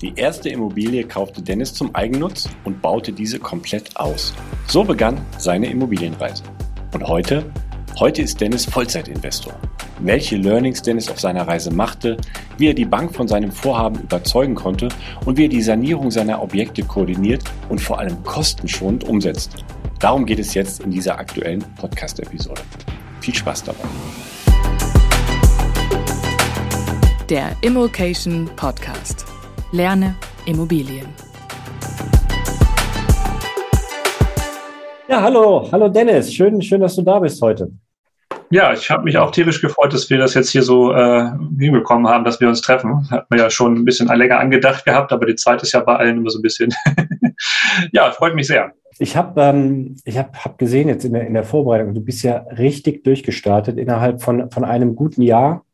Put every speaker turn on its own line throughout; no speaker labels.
Die erste Immobilie kaufte Dennis zum Eigennutz und baute diese komplett aus. So begann seine Immobilienreise. Und heute? Heute ist Dennis Vollzeitinvestor. Welche Learnings Dennis auf seiner Reise machte, wie er die Bank von seinem Vorhaben überzeugen konnte und wie er die Sanierung seiner Objekte koordiniert und vor allem kostenschonend umsetzt. Darum geht es jetzt in dieser aktuellen Podcast-Episode. Viel Spaß dabei.
Der Immokation Podcast. Lerne Immobilien.
Ja, hallo, hallo Dennis. Schön, schön, dass du da bist heute.
Ja, ich habe mich auch tierisch gefreut, dass wir das jetzt hier so äh, hinbekommen haben, dass wir uns treffen. Hat man ja schon ein bisschen länger angedacht gehabt, aber die Zeit ist ja bei allen immer so ein bisschen. ja, freut mich sehr.
Ich habe ähm, hab, hab gesehen jetzt in der, in der Vorbereitung, du bist ja richtig durchgestartet. Innerhalb von, von einem guten Jahr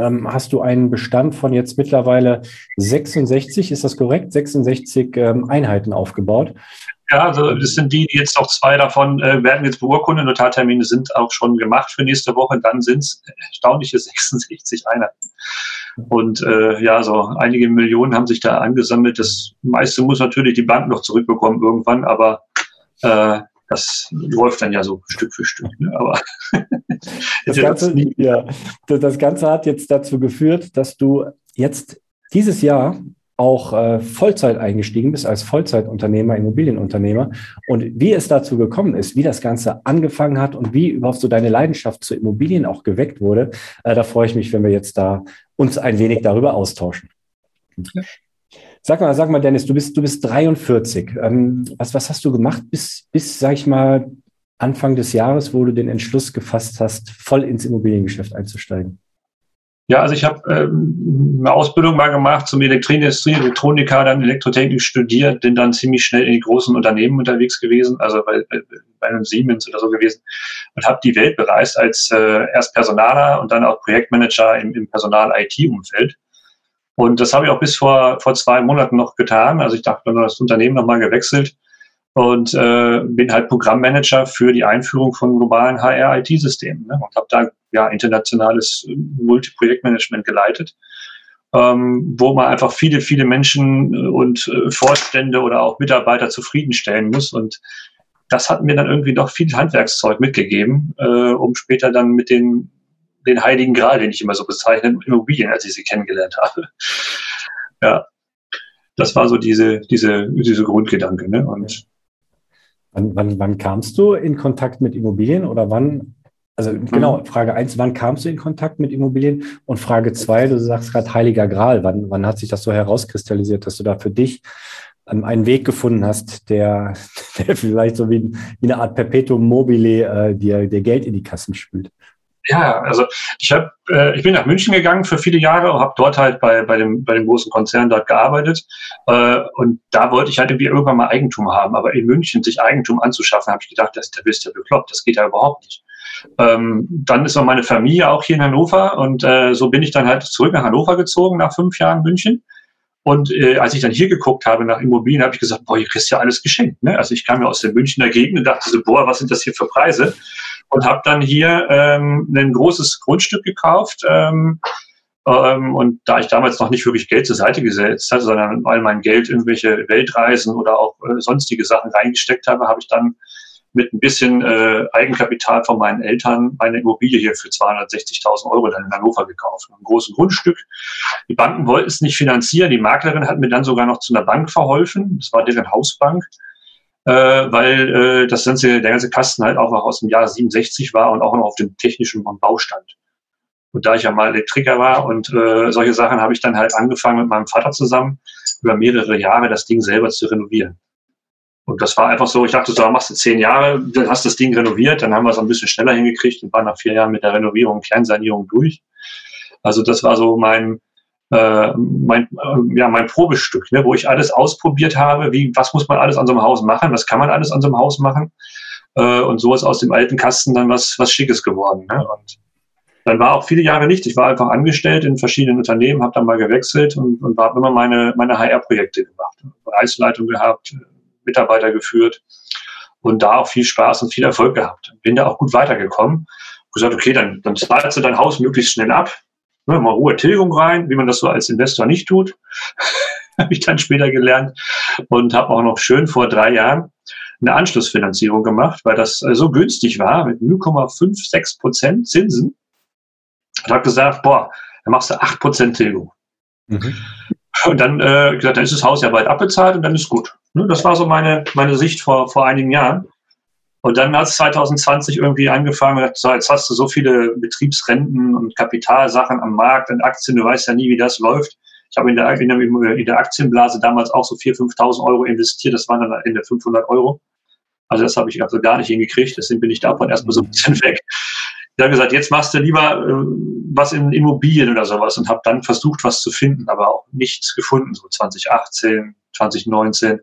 ähm, hast du einen Bestand von jetzt mittlerweile 66, ist das korrekt? 66 ähm, Einheiten aufgebaut.
Ja, also das sind die, die jetzt noch zwei davon äh, werden jetzt beurkundet. Notartermine sind auch schon gemacht für nächste Woche. Dann sind es erstaunliche 66 Einheiten. Und äh, ja, so einige Millionen haben sich da angesammelt. Das meiste muss natürlich die Bank noch zurückbekommen irgendwann, aber äh, das läuft dann ja so Stück für Stück. Ne? Aber
das, Ganze, ja, das Ganze hat jetzt dazu geführt, dass du jetzt dieses Jahr auch äh, Vollzeit eingestiegen bist als Vollzeitunternehmer, Immobilienunternehmer. Und wie es dazu gekommen ist, wie das Ganze angefangen hat und wie überhaupt so deine Leidenschaft zu Immobilien auch geweckt wurde, äh, da freue ich mich, wenn wir jetzt da uns ein wenig darüber austauschen. Sag mal, sag mal, Dennis, du bist, du bist 43. Ähm, was, was hast du gemacht bis, bis, sag ich mal, Anfang des Jahres, wo du den Entschluss gefasst hast, voll ins Immobiliengeschäft einzusteigen?
Ja, also ich habe ähm, eine Ausbildung mal gemacht zum Elektroindustrie, Elektroniker, dann Elektrotechnik studiert, bin dann ziemlich schnell in die großen Unternehmen unterwegs gewesen, also bei, bei einem Siemens oder so gewesen und habe die Welt bereist als äh, erst Personaler und dann auch Projektmanager im, im Personal-IT-Umfeld. Und das habe ich auch bis vor, vor zwei Monaten noch getan. Also ich dachte, das Unternehmen nochmal gewechselt und äh, bin halt Programmmanager für die Einführung von globalen HR-IT-Systemen ne? und habe da ja internationales Multiprojektmanagement geleitet, ähm, wo man einfach viele, viele Menschen äh, und äh, Vorstände oder auch Mitarbeiter zufriedenstellen muss und das hat mir dann irgendwie doch viel Handwerkszeug mitgegeben, äh, um später dann mit den, den Heiligen Gral, den ich immer so bezeichne, Immobilien, als ich sie kennengelernt habe. Ja, das war so diese, diese, diese Grundgedanke. Ne? Und
Wann, wann, wann kamst du in Kontakt mit Immobilien oder wann, also genau, mhm. Frage eins, wann kamst du in Kontakt mit Immobilien? Und Frage zwei, du sagst gerade Heiliger Gral, wann, wann hat sich das so herauskristallisiert, dass du da für dich ähm, einen Weg gefunden hast, der, der vielleicht so wie, wie eine Art Perpetuum mobile äh, dir, dir Geld in die Kassen spült?
Ja, also ich habe, äh, ich bin nach München gegangen für viele Jahre und habe dort halt bei, bei, dem, bei dem großen Konzern dort gearbeitet. Äh, und da wollte ich halt irgendwie irgendwann mal Eigentum haben. Aber in München sich Eigentum anzuschaffen, habe ich gedacht, das, da bist du ja bekloppt, das geht ja überhaupt nicht. Ähm, dann ist noch meine Familie auch hier in Hannover und äh, so bin ich dann halt zurück nach Hannover gezogen nach fünf Jahren München. Und äh, als ich dann hier geguckt habe nach Immobilien, habe ich gesagt, boah, hier kriegst du ja alles geschenkt. Ne? Also ich kam ja aus der Münchner Gegend und dachte so, boah, was sind das hier für Preise? Und habe dann hier ähm, ein großes Grundstück gekauft. Ähm, ähm, und da ich damals noch nicht wirklich Geld zur Seite gesetzt hatte, sondern all mein Geld irgendwelche Weltreisen oder auch äh, sonstige Sachen reingesteckt habe, habe ich dann mit ein bisschen äh, Eigenkapital von meinen Eltern eine Immobilie hier für 260.000 Euro dann in Hannover gekauft. Ein großes Grundstück. Die Banken wollten es nicht finanzieren. Die Maklerin hat mir dann sogar noch zu einer Bank verholfen. Das war deren Hausbank. Äh, weil äh, das ganze, der ganze Kasten halt auch noch aus dem Jahr 67 war und auch noch auf dem technischen Bau stand. Und da ich ja mal Elektriker war und äh, solche Sachen, habe ich dann halt angefangen mit meinem Vater zusammen über mehrere Jahre das Ding selber zu renovieren. Und das war einfach so, ich dachte, so, machst du zehn Jahre, dann hast du das Ding renoviert, dann haben wir es ein bisschen schneller hingekriegt und waren nach vier Jahren mit der Renovierung Kernsanierung durch. Also das war so mein, äh, mein, äh, ja, mein Probestück, ne, wo ich alles ausprobiert habe, wie, was muss man alles an so einem Haus machen, was kann man alles an so einem Haus machen. Äh, und so ist aus dem alten Kasten dann was, was Schickes geworden. Ne? Und dann war auch viele Jahre nicht. Ich war einfach angestellt in verschiedenen Unternehmen, habe dann mal gewechselt und, und habe immer meine, meine HR-Projekte gemacht. Bereichsleitung gehabt, Mitarbeiter geführt und da auch viel Spaß und viel Erfolg gehabt. Bin da auch gut weitergekommen. Gesagt, okay, dann, dann zahlst du dein Haus möglichst schnell ab. Ne, mal hohe Tilgung rein, wie man das so als Investor nicht tut. habe ich dann später gelernt und habe auch noch schön vor drei Jahren eine Anschlussfinanzierung gemacht, weil das äh, so günstig war mit 0,56 Prozent Zinsen. Und habe gesagt, boah, dann machst du 8 Prozent Tilgung. Mhm. Und dann äh, gesagt, dann ist das Haus ja bald abbezahlt und dann ist gut. Ne, das war so meine, meine Sicht vor, vor einigen Jahren. Und dann hat es 2020 irgendwie angefangen, so, jetzt hast du so viele Betriebsrenten und Kapitalsachen am Markt und Aktien, du weißt ja nie, wie das läuft. Ich habe in der, in der, in der Aktienblase damals auch so 4.000, 5.000 Euro investiert, das waren dann in der 500 Euro. Also das habe ich also gar nicht hingekriegt, deswegen bin ich davon erstmal so ein bisschen weg. Ich habe gesagt, jetzt machst du lieber äh, was in Immobilien oder sowas und habe dann versucht, was zu finden, aber auch nichts gefunden, so 2018, 2019.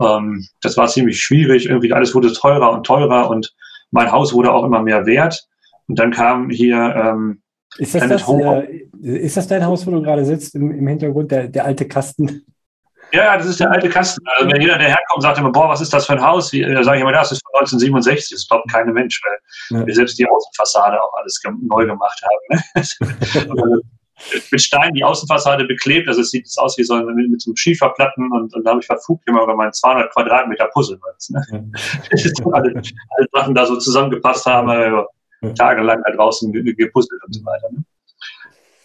Ähm, das war ziemlich schwierig. Irgendwie alles wurde teurer und teurer und mein Haus wurde auch immer mehr wert. Und dann kam hier. Ähm,
ist, das das, äh, ist das dein Haus, wo du gerade sitzt, im, im Hintergrund, der, der alte Kasten?
Ja, das ist der alte Kasten. Also wenn jeder, der herkommt, sagt immer, boah, was ist das für ein Haus? Wie, da sage ich immer, das ist von 1967. Das glaubt kein Mensch, weil ja. wir selbst die Außenfassade auch alles neu gemacht haben. Ne? mit Stein die Außenfassade beklebt. Also es sieht aus wie so mit, mit so einem Schieferplatten und, und da habe ich verfugt immer über meinen 200 Quadratmeter Puzzle. Ne? Ja. alle, alle Sachen da so zusammengepasst haben, ja. tagelang da draußen gepuzzelt und so weiter. Ne?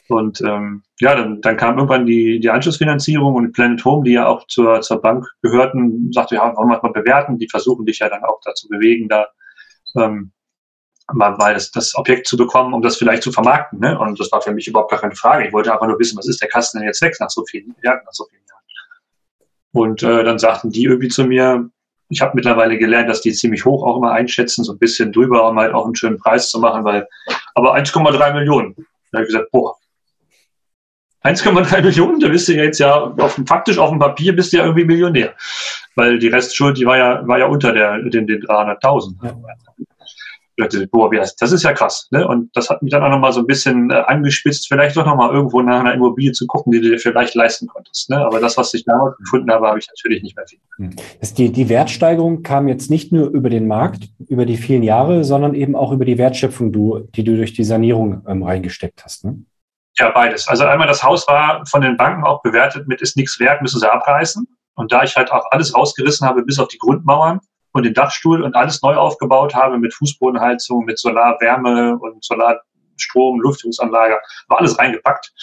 Und ähm, ja, dann, dann kam irgendwann die, die Anschlussfinanzierung und Planet Home, die ja auch zur, zur Bank gehörten, sagte, ja, wollen wir mal bewerten. Die versuchen dich ja dann auch dazu bewegen, da ähm, mal das, das Objekt zu bekommen, um das vielleicht zu vermarkten. Ne? Und das war für mich überhaupt gar keine Frage. Ich wollte einfach nur wissen, was ist der Kasten denn jetzt weg nach so vielen, ja, nach so vielen Jahren. Und äh, dann sagten die irgendwie zu mir, ich habe mittlerweile gelernt, dass die ziemlich hoch auch immer einschätzen, so ein bisschen drüber, um halt auch einen schönen Preis zu machen, weil, aber 1,3 Millionen. Da habe ich gesagt, boah, 1,3 Millionen, da bist du jetzt ja auf faktisch auf dem Papier bist du ja irgendwie Millionär. Weil die Restschuld, die war ja, war ja unter der, den, den 300.000. Ja dachte, boah, das ist ja krass. Ne? Und das hat mich dann auch nochmal so ein bisschen äh, angespitzt, vielleicht doch nochmal irgendwo nach einer Immobilie zu gucken, die du dir vielleicht leisten konntest. Ne? Aber das, was ich damals gefunden habe, habe ich natürlich nicht mehr viel.
Hm. Die, die Wertsteigerung kam jetzt nicht nur über den Markt, über die vielen Jahre, sondern eben auch über die Wertschöpfung, du, die du durch die Sanierung ähm, reingesteckt hast. Ne?
Ja, beides. Also einmal das Haus war von den Banken auch bewertet mit ist nichts wert, müssen sie abreißen. Und da ich halt auch alles rausgerissen habe, bis auf die Grundmauern, und den Dachstuhl und alles neu aufgebaut habe mit Fußbodenheizung, mit Solarwärme und Solarstrom, Lüftungsanlage, war alles reingepackt.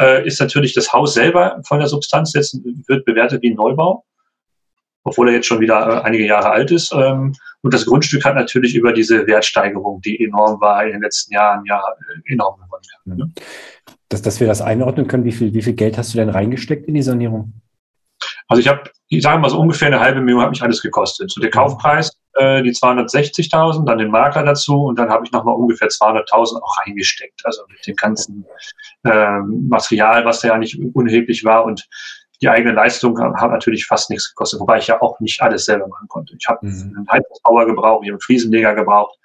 Äh, ist natürlich das Haus selber von der Substanz jetzt wird bewertet wie ein Neubau, obwohl er jetzt schon wieder äh, einige Jahre alt ist. Ähm, und das Grundstück hat natürlich über diese Wertsteigerung, die enorm war in den letzten Jahren, ja enorm gewonnen.
Ne? Dass, dass wir das einordnen können, wie viel, wie viel Geld hast du denn reingesteckt in die Sanierung?
Also ich habe, ich sage mal so ungefähr eine halbe Million hat mich alles gekostet. So der mhm. Kaufpreis, äh, die 260.000, dann den Makler dazu und dann habe ich nochmal ungefähr 200.000 auch reingesteckt. Also mit dem ganzen äh, Material, was ja nicht unerheblich war und die eigene Leistung hat natürlich fast nichts gekostet, wobei ich ja auch nicht alles selber machen konnte. Ich habe mhm. einen Heizungsbauer gebraucht, ich habe einen Fliesenleger gebraucht,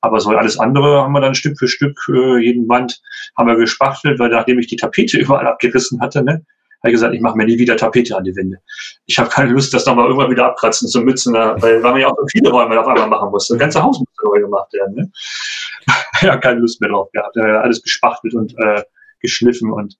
aber so alles andere haben wir dann Stück für Stück, äh, jeden Wand haben wir gespachtelt, weil nachdem ich die Tapete überall abgerissen hatte, ne, habe gesagt, ich mache mir nie wieder Tapete an die Wände. Ich habe keine Lust, das nochmal irgendwann wieder abkratzen zu müssen, weil, weil man ja auch viele Räume auf einmal machen muss. Das ganze Haus muss neu gemacht werden. Ne? ja, keine Lust mehr drauf gehabt. Alles gespachtelt und äh, geschliffen und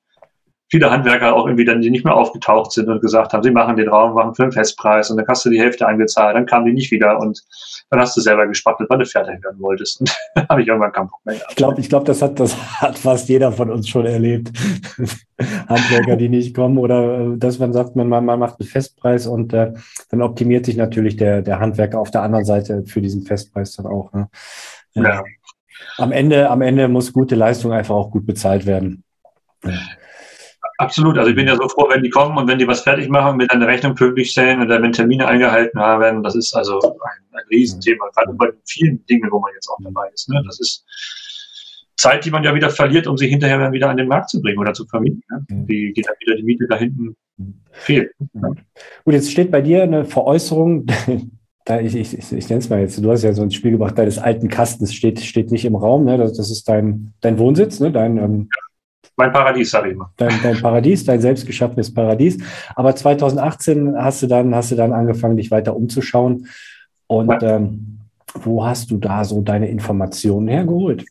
viele Handwerker auch irgendwie dann, die nicht mehr aufgetaucht sind und gesagt haben, sie machen den Raum, machen für einen Festpreis und dann hast du die Hälfte eingezahlt, dann kamen die nicht wieder und dann hast du selber gespachtelt, weil du fertig werden wolltest. Und habe ich irgendwann keinen Bock mehr
gehabt. Ich glaube, ich glaub, das, hat, das hat fast jeder von uns schon erlebt. Handwerker, die nicht kommen oder äh, dass man sagt, man, man macht einen Festpreis und äh, dann optimiert sich natürlich der, der Handwerker auf der anderen Seite für diesen Festpreis dann auch. Ne? Ja. ja. Am Ende, am Ende muss gute Leistung einfach auch gut bezahlt werden.
Ja. Absolut. Also ich bin ja so froh, wenn die kommen und wenn die was fertig machen, mit einer Rechnung pünktlich stellen oder wenn Termine eingehalten haben. Das ist also ein, ein Riesenthema, gerade bei vielen Dingen, wo man jetzt auch dabei ist. Ne? Das ist Zeit, die man ja wieder verliert, um sie hinterher dann wieder an den Markt zu bringen oder zu vermieten. Ne? Die geht dann wieder die Miete da hinten fehlt.
Ne? Gut, jetzt steht bei dir eine Veräußerung. Da ich, ich, ich, ich nenne es mal jetzt, du hast ja so ein Spiel gebracht, deines alten Kastens steht, steht nicht im Raum, ne? das, das ist dein, dein Wohnsitz, ne? dein ähm, ja
mein Paradies, sage ich mal.
Dein, dein Paradies, dein selbstgeschaffenes Paradies. Aber 2018 hast du dann, hast du dann angefangen, dich weiter umzuschauen. Und ja. ähm, wo hast du da so deine Informationen hergeholt?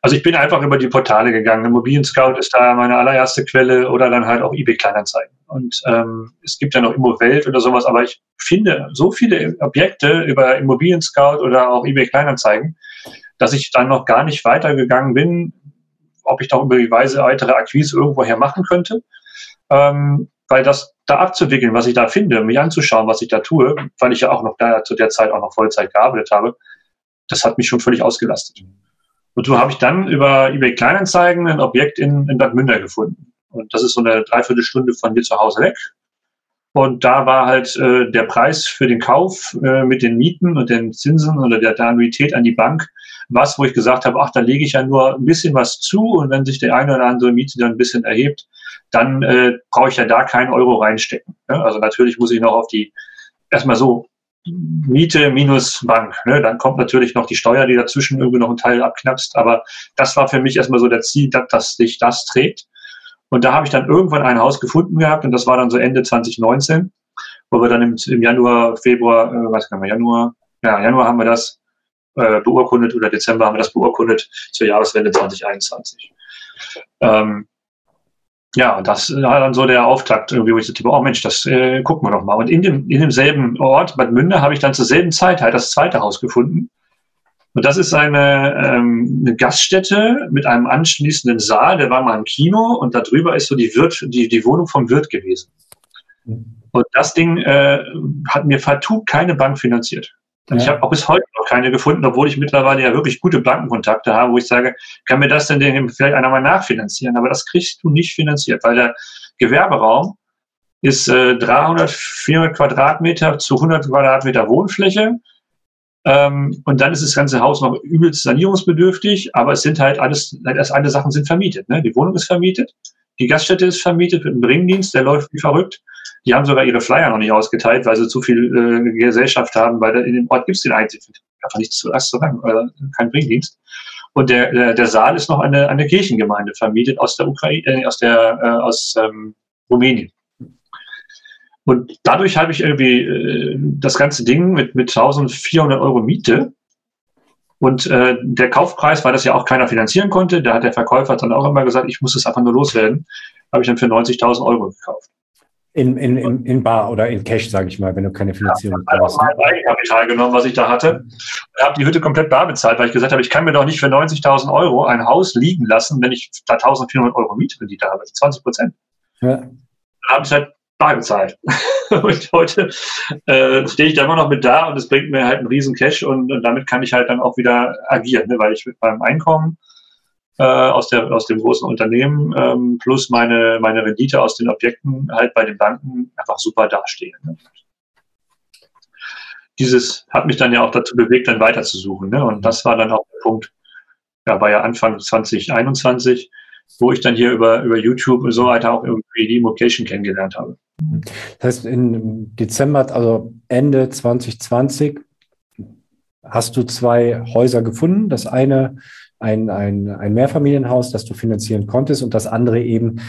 Also ich bin einfach über die Portale gegangen. Immobilien Scout ist da meine allererste Quelle oder dann halt auch eBay Kleinanzeigen. Und ähm, es gibt ja noch Immowelt oder sowas, aber ich finde so viele Objekte über Immobilien Scout oder auch eBay Kleinanzeigen, dass ich dann noch gar nicht weitergegangen bin, ob ich doch über die Weise weitere Akquise irgendwoher machen könnte. Ähm, weil das da abzuwickeln, was ich da finde, mich anzuschauen, was ich da tue, weil ich ja auch noch da zu der Zeit auch noch Vollzeit gearbeitet habe, das hat mich schon völlig ausgelastet. Und so habe ich dann über eBay Kleinanzeigen ein Objekt in, in Bad Münder gefunden. Und das ist so eine Dreiviertelstunde von mir zu Hause weg. Und da war halt äh, der Preis für den Kauf äh, mit den Mieten und den Zinsen oder der, der Annuität an die Bank was, wo ich gesagt habe, ach, da lege ich ja nur ein bisschen was zu und wenn sich der eine oder andere Miete dann ein bisschen erhebt, dann äh, brauche ich ja da keinen Euro reinstecken. Ne? Also natürlich muss ich noch auf die, erstmal so, Miete minus Bank. Ne? Dann kommt natürlich noch die Steuer, die dazwischen irgendwie noch einen Teil abknapst. Aber das war für mich erstmal so der Ziel, dass, dass sich das trägt. Und da habe ich dann irgendwann ein Haus gefunden gehabt und das war dann so Ende 2019, wo wir dann im, im Januar, Februar, äh, was kann man, Januar, ja, Januar haben wir das äh, beurkundet oder Dezember haben wir das beurkundet zur Jahreswende 2021. Ähm, ja, das war dann so der Auftakt, irgendwie, wo ich dachte, oh Mensch, das äh, gucken wir doch mal. Und in, dem, in demselben Ort, Bad Münde, habe ich dann zur selben Zeit halt das zweite Haus gefunden. Und das ist eine, ähm, eine Gaststätte mit einem anschließenden Saal, der war mal ein Kino und darüber ist so die, Wirt, die, die Wohnung vom Wirt gewesen. Und das Ding äh, hat mir partout keine Bank finanziert. Ja. Ich habe auch bis heute noch keine gefunden, obwohl ich mittlerweile ja wirklich gute Bankenkontakte habe, wo ich sage, kann mir das denn vielleicht einer mal nachfinanzieren? Aber das kriegst du nicht finanziert, weil der Gewerberaum ist äh, 300, 400 Quadratmeter zu 100 Quadratmeter Wohnfläche. Ähm, und dann ist das ganze Haus noch übelst sanierungsbedürftig, aber es sind halt alles, erst alle Sachen sind vermietet. Ne? Die Wohnung ist vermietet, die Gaststätte ist vermietet mit einem Bringdienst, der läuft wie verrückt. Die haben sogar ihre Flyer noch nicht ausgeteilt, weil sie zu viel äh, Gesellschaft haben, weil in dem Ort gibt es den einzigen, einfach nichts zu Restaurant, äh, kein Bringdienst. Und der, der, der Saal ist noch eine, eine Kirchengemeinde vermietet aus der Ukraine, äh, aus der äh, aus ähm, Rumänien. Und dadurch habe ich irgendwie äh, das ganze Ding mit, mit 1400 Euro Miete und äh, der Kaufpreis, weil das ja auch keiner finanzieren konnte, da hat der Verkäufer dann auch immer gesagt, ich muss es einfach nur loswerden, habe ich dann für 90.000 Euro gekauft.
In, in, in, in Bar oder in Cash, sage ich mal, wenn du keine Finanzierung
ja, brauchst. Ich habe mein Eigenkapital genommen, was ich da hatte. Und habe die Hütte komplett bar bezahlt, weil ich gesagt habe, ich kann mir doch nicht für 90.000 Euro ein Haus liegen lassen, wenn ich da 1.400 Euro Mietrendite habe, 20 Prozent. Ja. Dann habe ich halt bar bezahlt. und heute äh, stehe ich da immer noch mit da und es bringt mir halt einen riesen Cash und, und damit kann ich halt dann auch wieder agieren, ne? weil ich mit meinem Einkommen äh, aus, der, aus dem großen Unternehmen ähm, plus meine, meine Rendite aus den Objekten halt bei den Banken einfach super dastehen. Ne? Dieses hat mich dann ja auch dazu bewegt, dann weiterzusuchen. Ne? Und das war dann auch der Punkt, ja, war ja Anfang 2021, wo ich dann hier über, über YouTube und so weiter auch irgendwie die Immocation kennengelernt habe.
Das heißt, im Dezember, also Ende 2020, hast du zwei Häuser gefunden. Das eine ein, ein, ein Mehrfamilienhaus, das du finanzieren konntest und das andere eben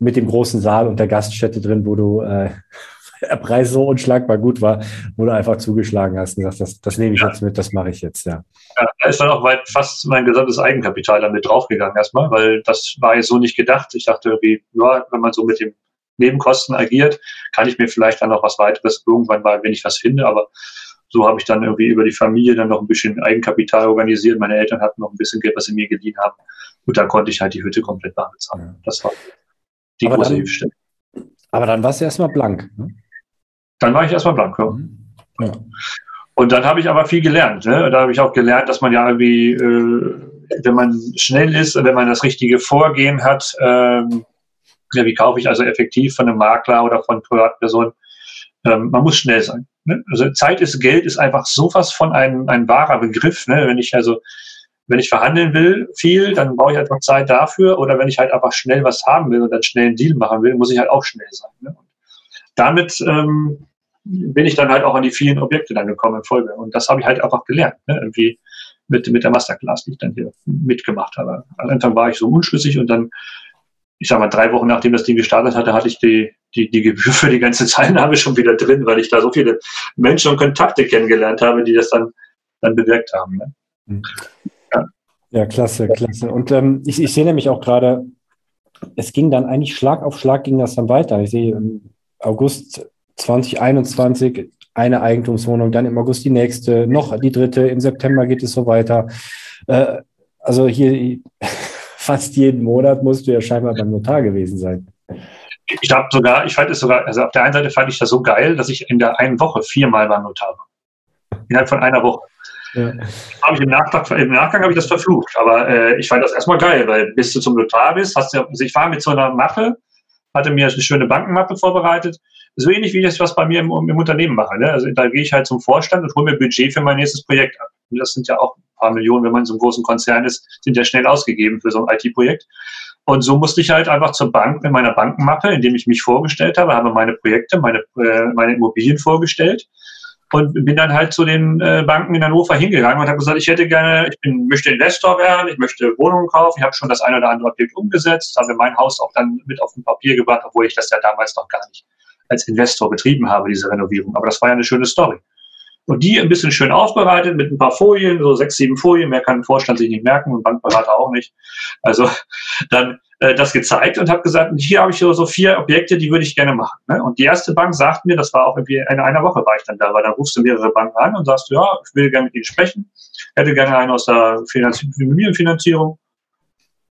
mit dem großen Saal und der Gaststätte drin, wo du äh, der Preis so unschlagbar gut war, wo du einfach zugeschlagen hast und sagst, das, das nehme ich ja. jetzt mit, das mache ich jetzt, ja.
Ja, da ist dann auch weit fast mein gesamtes Eigenkapital damit draufgegangen erstmal, weil das war jetzt so nicht gedacht. Ich dachte irgendwie, ja, wenn man so mit den Nebenkosten agiert, kann ich mir vielleicht dann noch was weiteres irgendwann mal, wenn ich was finde, aber so habe ich dann irgendwie über die Familie dann noch ein bisschen Eigenkapital organisiert. Meine Eltern hatten noch ein bisschen Geld, was sie mir geliehen haben. Und da konnte ich halt die Hütte komplett bar bezahlen. Das war die aber große Hilfestellung.
Aber dann warst du erstmal blank. Ne?
Dann war ich erstmal blank, ja. Mhm. ja. Und dann habe ich aber viel gelernt. Ne? Da habe ich auch gelernt, dass man ja irgendwie, äh, wenn man schnell ist und wenn man das richtige Vorgehen hat, ähm, ja, wie kaufe ich also effektiv von einem Makler oder von Privatpersonen, ähm, man muss schnell sein. Ne? Also Zeit ist Geld ist einfach so was von ein, ein wahrer Begriff. Ne? Wenn ich also wenn ich verhandeln will, viel, dann brauche ich einfach Zeit dafür. Oder wenn ich halt einfach schnell was haben will und dann schnell einen Deal machen will, muss ich halt auch schnell sein. Ne? damit ähm, bin ich dann halt auch an die vielen Objekte dann gekommen in Folge. Und das habe ich halt einfach gelernt, ne? irgendwie mit, mit der Masterclass, die ich dann hier mitgemacht habe. Am Anfang war ich so unschlüssig und dann, ich sag mal, drei Wochen nachdem das Ding gestartet hatte, hatte ich die, die, die Gebühr für die ganze Teilnahme schon wieder drin, weil ich da so viele Menschen und Kontakte kennengelernt habe, die das dann, dann bewirkt haben. Ne? Mhm.
Ja. Ja, klasse, klasse. Und ähm, ich, ich sehe nämlich auch gerade, es ging dann eigentlich Schlag auf Schlag ging das dann weiter. Ich sehe im August 2021 eine Eigentumswohnung, dann im August die nächste, noch die dritte, im September geht es so weiter. Äh, also hier fast jeden Monat musst du ja scheinbar beim Notar gewesen sein.
Ich habe sogar, ich fand es sogar, also auf der einen Seite fand ich das so geil, dass ich in der einen Woche viermal beim Notar war. Innerhalb von einer Woche. Ja. Ich im, Nachtrag, Im Nachgang habe ich das verflucht, aber äh, ich fand das erstmal geil, weil bis du zum Notar bist, hast du, also ich war mit so einer Mappe, hatte mir eine schöne Bankenmappe vorbereitet, so ähnlich wie das was bei mir im, im Unternehmen mache. Ne? Also da gehe ich halt zum Vorstand und hole mir Budget für mein nächstes Projekt ab. Und das sind ja auch ein paar Millionen, wenn man in so einem großen Konzern ist, sind ja schnell ausgegeben für so ein IT-Projekt. Und so musste ich halt einfach zur Bank mit meiner Bankenmappe, indem ich mich vorgestellt habe, habe meine Projekte, meine, äh, meine Immobilien vorgestellt und bin dann halt zu den äh, Banken in Hannover hingegangen und habe gesagt, ich hätte gerne, ich bin, möchte Investor werden, ich möchte Wohnungen kaufen, ich habe schon das eine oder andere Objekt umgesetzt, habe mein Haus auch dann mit auf dem Papier gebracht, obwohl ich das ja damals noch gar nicht als Investor betrieben habe, diese Renovierung. Aber das war ja eine schöne Story. Und die ein bisschen schön aufbereitet mit ein paar Folien, so sechs, sieben Folien, mehr kann ein Vorstand sich nicht merken und Bankberater auch nicht. Also dann äh, das gezeigt und habe gesagt, hier habe ich so, vier Objekte, die würde ich gerne machen. Ne? Und die erste Bank sagt mir, das war auch irgendwie in einer Woche war ich dann da, weil dann rufst du mehrere Banken an und sagst, ja, ich will gerne mit ihnen sprechen, hätte gerne einen aus der Familienfinanzierung.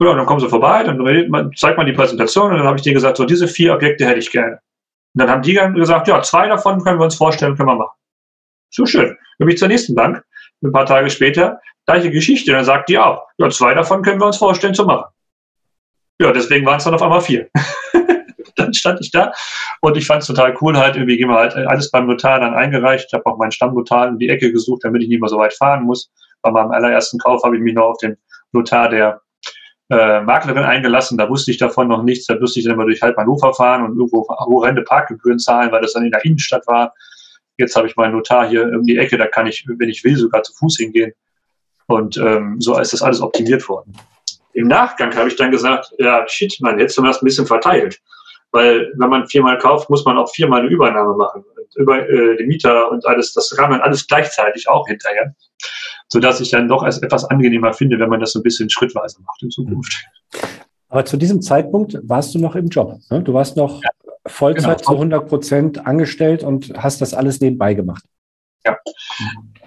Ja, dann kommen sie vorbei, dann zeigt man die Präsentation und dann habe ich denen gesagt, so diese vier Objekte hätte ich gerne. Und dann haben die gesagt, ja, zwei davon können wir uns vorstellen, können wir machen. So schön. Dann bin ich zur nächsten Bank, ein paar Tage später, gleiche Geschichte. Dann sagt die auch, ja, zwei davon können wir uns vorstellen zu machen. Ja, deswegen waren es dann auf einmal vier. dann stand ich da und ich fand es total cool, halt irgendwie gehen wir halt alles beim Notar dann eingereicht. Ich habe auch meinen Stammnotar in die Ecke gesucht, damit ich nicht mehr so weit fahren muss. Bei meinem allerersten Kauf habe ich mich noch auf den Notar der äh, Maklerin eingelassen. Da wusste ich davon noch nichts. Da musste ich dann immer durch halb Hannover fahren und irgendwo horrende Parkgebühren zahlen, weil das dann in der Innenstadt war. Jetzt habe ich meinen Notar hier um die Ecke, da kann ich, wenn ich will, sogar zu Fuß hingehen. Und ähm, so ist das alles optimiert worden. Im Nachgang habe ich dann gesagt, ja, shit, man, hättest du das ein bisschen verteilt. Weil wenn man viermal kauft, muss man auch viermal eine Übernahme machen. Und über äh, die Mieter und alles, das kann man alles gleichzeitig auch hinterher. Sodass ich dann doch als etwas angenehmer finde, wenn man das so ein bisschen schrittweise macht in Zukunft.
Aber zu diesem Zeitpunkt warst du noch im Job. Ne? Du warst noch ja. Vollzeit genau. zu 100 Prozent angestellt und hast das alles nebenbei gemacht.
Ja.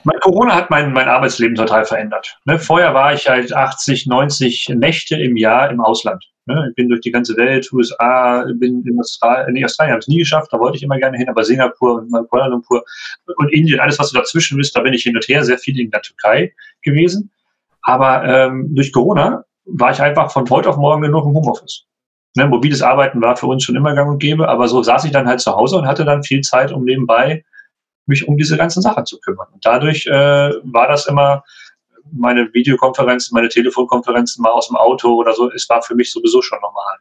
Mein Corona hat mein, mein Arbeitsleben total verändert. Ne, vorher war ich halt 80, 90 Nächte im Jahr im Ausland. Ne, ich bin durch die ganze Welt, USA, bin in Australien, nee, Australien habe ich es nie geschafft, da wollte ich immer gerne hin, aber Singapur und Kuala Lumpur und Indien, alles, was so dazwischen ist, da bin ich hin und her, sehr viel in der Türkei gewesen. Aber ähm, durch Corona war ich einfach von heute auf morgen nur noch im Homeoffice. Ne, mobiles Arbeiten war für uns schon immer gang und gäbe, aber so saß ich dann halt zu Hause und hatte dann viel Zeit, um nebenbei mich um diese ganzen Sachen zu kümmern. Und dadurch äh, war das immer meine Videokonferenzen, meine Telefonkonferenzen mal aus dem Auto oder so, es war für mich sowieso schon normal.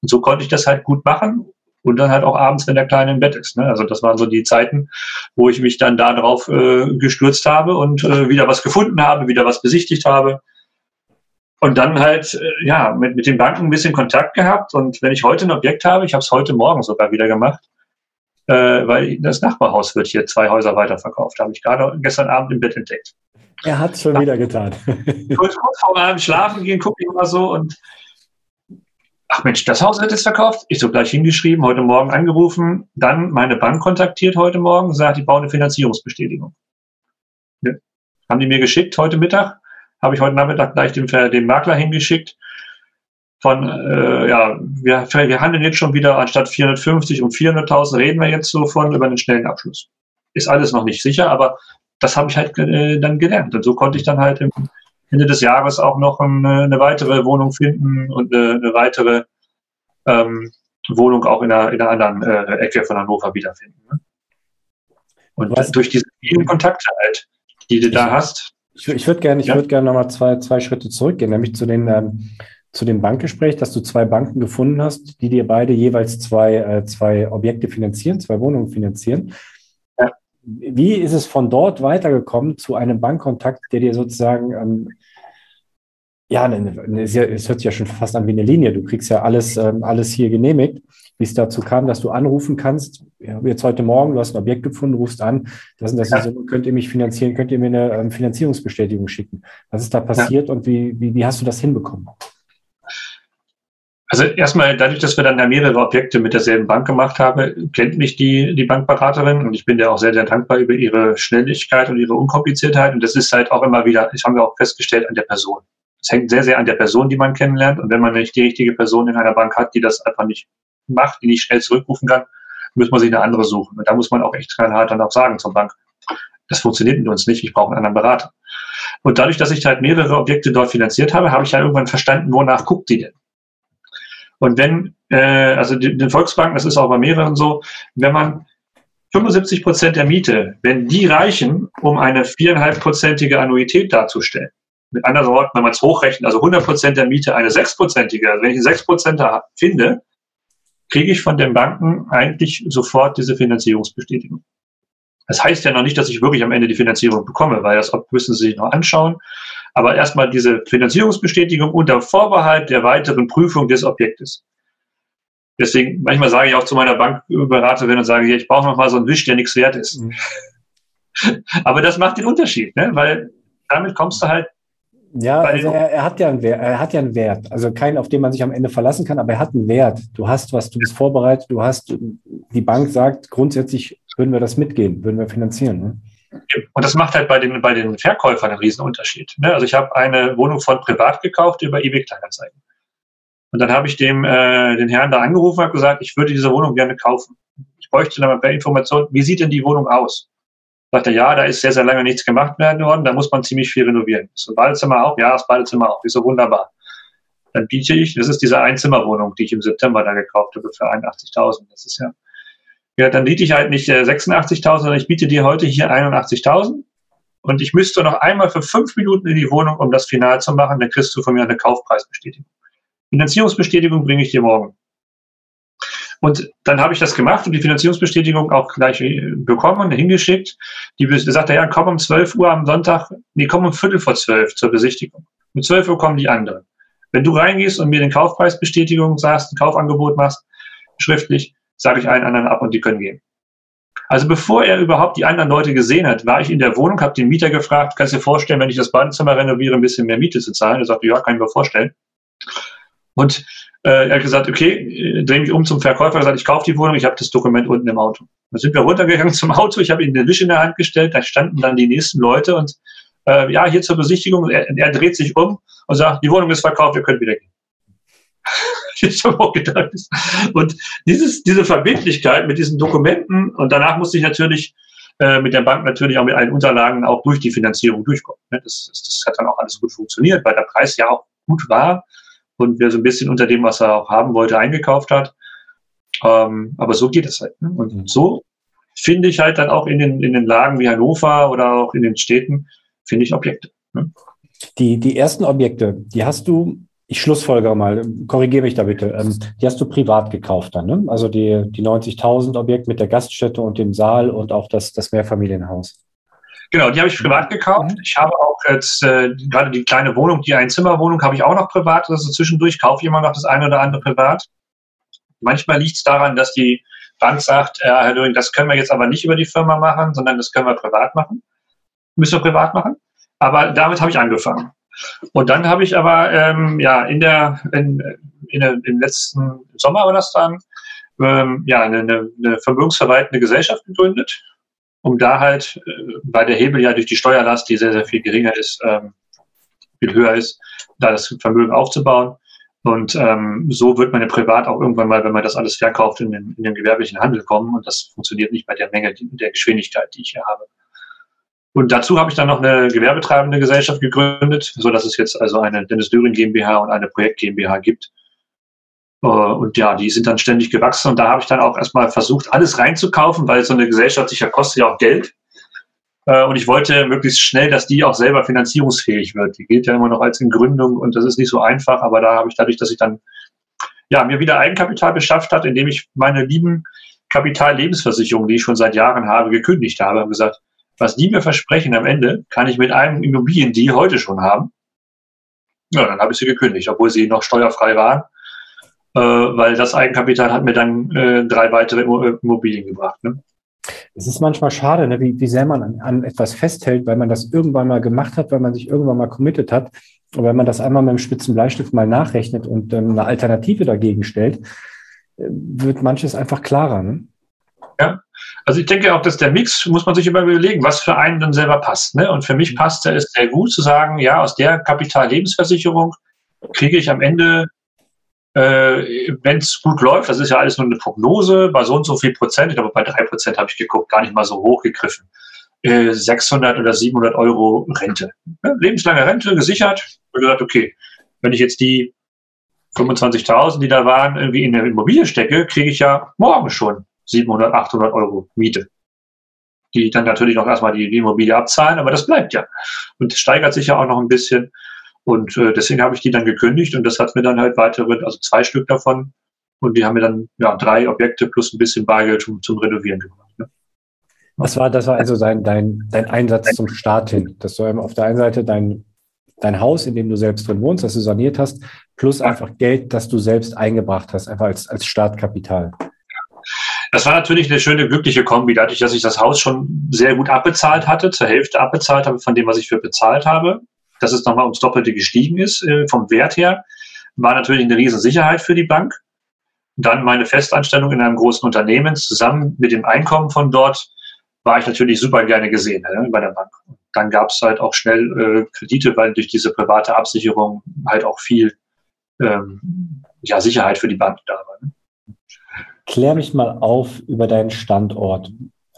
Und so konnte ich das halt gut machen und dann halt auch abends, wenn der Kleine im Bett ist. Ne? Also das waren so die Zeiten, wo ich mich dann darauf äh, gestürzt habe und äh, wieder was gefunden habe, wieder was besichtigt habe und dann halt, äh, ja, mit, mit den Banken ein bisschen Kontakt gehabt. Und wenn ich heute ein Objekt habe, ich habe es heute Morgen sogar wieder gemacht, äh, weil das Nachbarhaus wird hier zwei Häuser weiterverkauft. Habe ich gerade gestern Abend im Bett entdeckt.
Er hat es schon wieder getan.
kurz, kurz vor Abend schlafen gehen, gucke ich mal so und ach Mensch, das Haus wird jetzt verkauft. Ich so gleich hingeschrieben, heute Morgen angerufen, dann meine Bank kontaktiert heute Morgen, sagt, die bauen eine Finanzierungsbestätigung. Ja. Haben die mir geschickt heute Mittag habe ich heute Nachmittag gleich dem, dem Makler hingeschickt. Von, äh, ja, wir, wir handeln jetzt schon wieder anstatt 450 um 400.000 reden wir jetzt so von über einen schnellen Abschluss. Ist alles noch nicht sicher, aber das habe ich halt äh, dann gelernt. Und so konnte ich dann halt im Ende des Jahres auch noch eine, eine weitere Wohnung finden und eine, eine weitere ähm, Wohnung auch in einer, in einer anderen äh, Ecke von Hannover wiederfinden. Ne? Und Was? durch diese vielen Kontakte halt, die du da hast,
ich, ich würde gerne, ich ja. würde gerne nochmal zwei, zwei Schritte zurückgehen, nämlich zu den, ähm, zu dem Bankgespräch, dass du zwei Banken gefunden hast, die dir beide jeweils zwei, äh, zwei Objekte finanzieren, zwei Wohnungen finanzieren. Ja. Wie ist es von dort weitergekommen zu einem Bankkontakt, der dir sozusagen ähm, ja, ne, ne, es hört sich ja schon fast an wie eine Linie. Du kriegst ja alles, ähm, alles hier genehmigt, wie es dazu kam, dass du anrufen kannst. Ja, jetzt heute Morgen, du hast ein Objekt gefunden, rufst an, das sind das ja. so, könnt ihr mich finanzieren, könnt ihr mir eine ähm, Finanzierungsbestätigung schicken. Was ist da passiert ja. und wie, wie, wie hast du das hinbekommen?
Also erstmal dadurch, dass wir dann ja mehrere Objekte mit derselben Bank gemacht haben, kennt mich die, die Bankberaterin und ich bin ja auch sehr, sehr dankbar über ihre Schnelligkeit und ihre Unkompliziertheit. Und das ist halt auch immer wieder, das haben wir auch festgestellt, an der Person. Es hängt sehr, sehr an der Person, die man kennenlernt. Und wenn man nicht die richtige Person in einer Bank hat, die das einfach nicht macht, die nicht schnell zurückrufen kann, muss man sich eine andere suchen. Und da muss man auch echt hart dann auch sagen zur Bank, das funktioniert mit uns nicht, ich brauche einen anderen Berater. Und dadurch, dass ich halt mehrere Objekte dort finanziert habe, habe ich ja irgendwann verstanden, wonach guckt die denn? Und wenn, äh, also den Volksbanken, das ist auch bei mehreren so, wenn man 75 Prozent der Miete, wenn die reichen, um eine viereinhalbprozentige Annuität darzustellen, mit anderen Worten, wenn man es hochrechnet, also 100 Prozent der Miete eine sechsprozentige, also wenn ich einen 6% finde, kriege ich von den Banken eigentlich sofort diese Finanzierungsbestätigung. Das heißt ja noch nicht, dass ich wirklich am Ende die Finanzierung bekomme, weil das müssen Sie sich noch anschauen. Aber erstmal diese Finanzierungsbestätigung unter Vorbehalt der weiteren Prüfung des Objektes. Deswegen, manchmal sage ich auch zu meiner Bankberaterin und sage, ich brauche noch mal so einen Wisch, der nichts wert ist. Mhm. Aber das macht den Unterschied, ne? weil damit kommst du halt
ja, also er, er, hat ja einen Wert, er hat ja einen Wert. Also keinen, auf den man sich am Ende verlassen kann, aber er hat einen Wert. Du hast was, du bist vorbereitet, du hast, die Bank sagt, grundsätzlich würden wir das mitgehen, würden wir finanzieren. Ne?
Und das macht halt bei den, bei den Verkäufern einen riesen Unterschied. Ne? Also ich habe eine Wohnung von privat gekauft über eBay Kleinanzeigen. Und dann habe ich dem, äh, den Herrn da angerufen und gesagt, ich würde diese Wohnung gerne kaufen. Ich bräuchte dann mal Informationen, wie sieht denn die Wohnung aus? Sagt er, ja, da ist sehr, sehr lange nichts gemacht werden worden, da muss man ziemlich viel renovieren. Ist das Badezimmer auch? Ja, das Badezimmer auch. Ist so wunderbar. Dann biete ich, das ist diese Einzimmerwohnung, die ich im September da gekauft habe für 81.000. Das ist ja, ja, dann biete ich halt nicht 86.000, äh, sondern ich biete dir heute hier 81.000. Und ich müsste noch einmal für fünf Minuten in die Wohnung, um das Final zu machen, dann kriegst du von mir eine Kaufpreisbestätigung. Finanzierungsbestätigung bringe ich dir morgen. Und dann habe ich das gemacht und die Finanzierungsbestätigung auch gleich äh, bekommen und hingeschickt. Die sagt, ja, komm um 12 Uhr am Sonntag, nee, komm um Viertel vor 12 zur Besichtigung. Um 12 Uhr kommen die anderen. Wenn du reingehst und mir den Kaufpreisbestätigung sagst, ein Kaufangebot machst, schriftlich, sage ich allen anderen ab und die können gehen. Also bevor er überhaupt die anderen Leute gesehen hat, war ich in der Wohnung, habe den Mieter gefragt, kannst du dir vorstellen, wenn ich das Badezimmer renoviere, ein bisschen mehr Miete zu zahlen? Er sagte, ja, kann ich mir vorstellen. Und äh, er hat gesagt, okay, äh, drehe mich um zum Verkäufer, gesagt, ich kaufe die Wohnung, ich habe das Dokument unten im Auto. Dann sind wir runtergegangen zum Auto, ich habe ihm den Wisch in der Hand gestellt, da standen dann die nächsten Leute und äh, ja, hier zur Besichtigung, er, er dreht sich um und sagt, die Wohnung ist verkauft, ihr könnt wieder gehen. ich habe auch gedacht. Und dieses, diese Verbindlichkeit mit diesen Dokumenten und danach musste ich natürlich äh, mit der Bank natürlich auch mit allen Unterlagen auch durch die Finanzierung durchkommen. Das, das, das hat dann auch alles gut funktioniert, weil der Preis ja auch gut war und wer so ein bisschen unter dem, was er auch haben wollte, eingekauft hat. Ähm, aber so geht es halt. Ne? Und mhm. so finde ich halt dann auch in den, in den Lagen wie Hannover oder auch in den Städten, finde ich Objekte. Ne?
Die, die ersten Objekte, die hast du, ich schlussfolgere mal, korrigiere mich da bitte, ähm, die hast du privat gekauft dann, ne? Also die, die 90.000 Objekt mit der Gaststätte und dem Saal und auch das, das Mehrfamilienhaus.
Genau, die habe ich privat gekauft. Mhm. Ich habe auch jetzt äh, gerade die kleine Wohnung, die Einzimmerwohnung, habe ich auch noch privat. Also zwischendurch kaufe ich immer noch das eine oder andere privat. Manchmal liegt es daran, dass die Bank sagt, äh, Herr Döring, das können wir jetzt aber nicht über die Firma machen, sondern das können wir privat machen. Müssen wir privat machen. Aber damit habe ich angefangen. Und dann habe ich aber ähm, ja in der, in, in der im letzten Sommer war das dann ähm, ja eine, eine vermögensverwaltende Gesellschaft gegründet um da halt, äh, weil der Hebel ja durch die Steuerlast, die sehr, sehr viel geringer ist, ähm, viel höher ist, da das Vermögen aufzubauen. Und ähm, so wird man ja privat auch irgendwann mal, wenn man das alles verkauft, in den, in den gewerblichen Handel kommen. Und das funktioniert nicht bei der Menge, der Geschwindigkeit, die ich hier habe. Und dazu habe ich dann noch eine gewerbetreibende Gesellschaft gegründet, so dass es jetzt also eine Dennis Döring GmbH und eine Projekt GmbH gibt, äh, und ja, die sind dann ständig gewachsen und da habe ich dann auch erstmal versucht, alles reinzukaufen, weil so eine Gesellschaft sicher kostet ja auch Geld. Äh, und ich wollte möglichst schnell, dass die auch selber finanzierungsfähig wird. Die gilt ja immer noch als in Gründung und das ist nicht so einfach, aber da habe ich dadurch, dass ich dann ja, mir wieder Eigenkapital beschafft hat, indem ich meine lieben Kapitallebensversicherungen, die ich schon seit Jahren habe, gekündigt habe und gesagt, was die mir versprechen am Ende, kann ich mit einem Immobilien, die heute schon haben. Ja, dann habe ich sie gekündigt, obwohl sie noch steuerfrei waren, äh, weil das Eigenkapital hat mir dann äh, drei weitere Immobilien gebracht. Ne?
Es ist manchmal schade, ne, wie, wie sehr man an, an, etwas festhält, weil man das irgendwann mal gemacht hat, weil man sich irgendwann mal committed hat. Und wenn man das einmal mit dem spitzen Bleistift mal nachrechnet und ähm, eine Alternative dagegen stellt, äh, wird manches einfach klarer. Ne?
Ja, also ich denke auch, dass der Mix, muss man sich immer überlegen, was für einen dann selber passt. Ne? Und für mich passt es sehr gut zu sagen, ja, aus der Kapitallebensversicherung kriege ich am Ende äh, wenn es gut läuft, das ist ja alles nur eine Prognose, bei so und so viel Prozent, ich glaube bei drei Prozent habe ich geguckt, gar nicht mal so hoch gegriffen, äh, 600 oder 700 Euro Rente. Ja, lebenslange Rente gesichert. Und gesagt, okay, wenn ich jetzt die 25.000, die da waren, irgendwie in der Immobilie stecke, kriege ich ja morgen schon 700, 800 Euro Miete. Die dann natürlich noch erstmal die, die Immobilie abzahlen, aber das bleibt ja. Und es steigert sich ja auch noch ein bisschen. Und äh, deswegen habe ich die dann gekündigt und das hat mir dann halt weitere, also zwei Stück davon. Und die haben mir dann ja, drei Objekte plus ein bisschen Bargeld zum, zum Renovieren gemacht. Ne?
Das war, das war also dein, dein, dein Einsatz zum Start hin, dass du auf der einen Seite dein, dein Haus, in dem du selbst drin wohnst, das du saniert hast, plus einfach Geld, das du selbst eingebracht hast, einfach als, als Startkapital.
Das war natürlich eine schöne, glückliche Kombi, dadurch, dass ich das Haus schon sehr gut abbezahlt hatte, zur Hälfte abbezahlt habe von dem, was ich für bezahlt habe dass es nochmal ums Doppelte gestiegen ist äh, vom Wert her, war natürlich eine Riesensicherheit für die Bank. Dann meine Festanstellung in einem großen Unternehmen zusammen mit dem Einkommen von dort war ich natürlich super gerne gesehen ne, bei der Bank. Dann gab es halt auch schnell äh, Kredite, weil durch diese private Absicherung halt auch viel ähm, ja, Sicherheit für die Bank da war.
Klär mich mal auf über deinen Standort.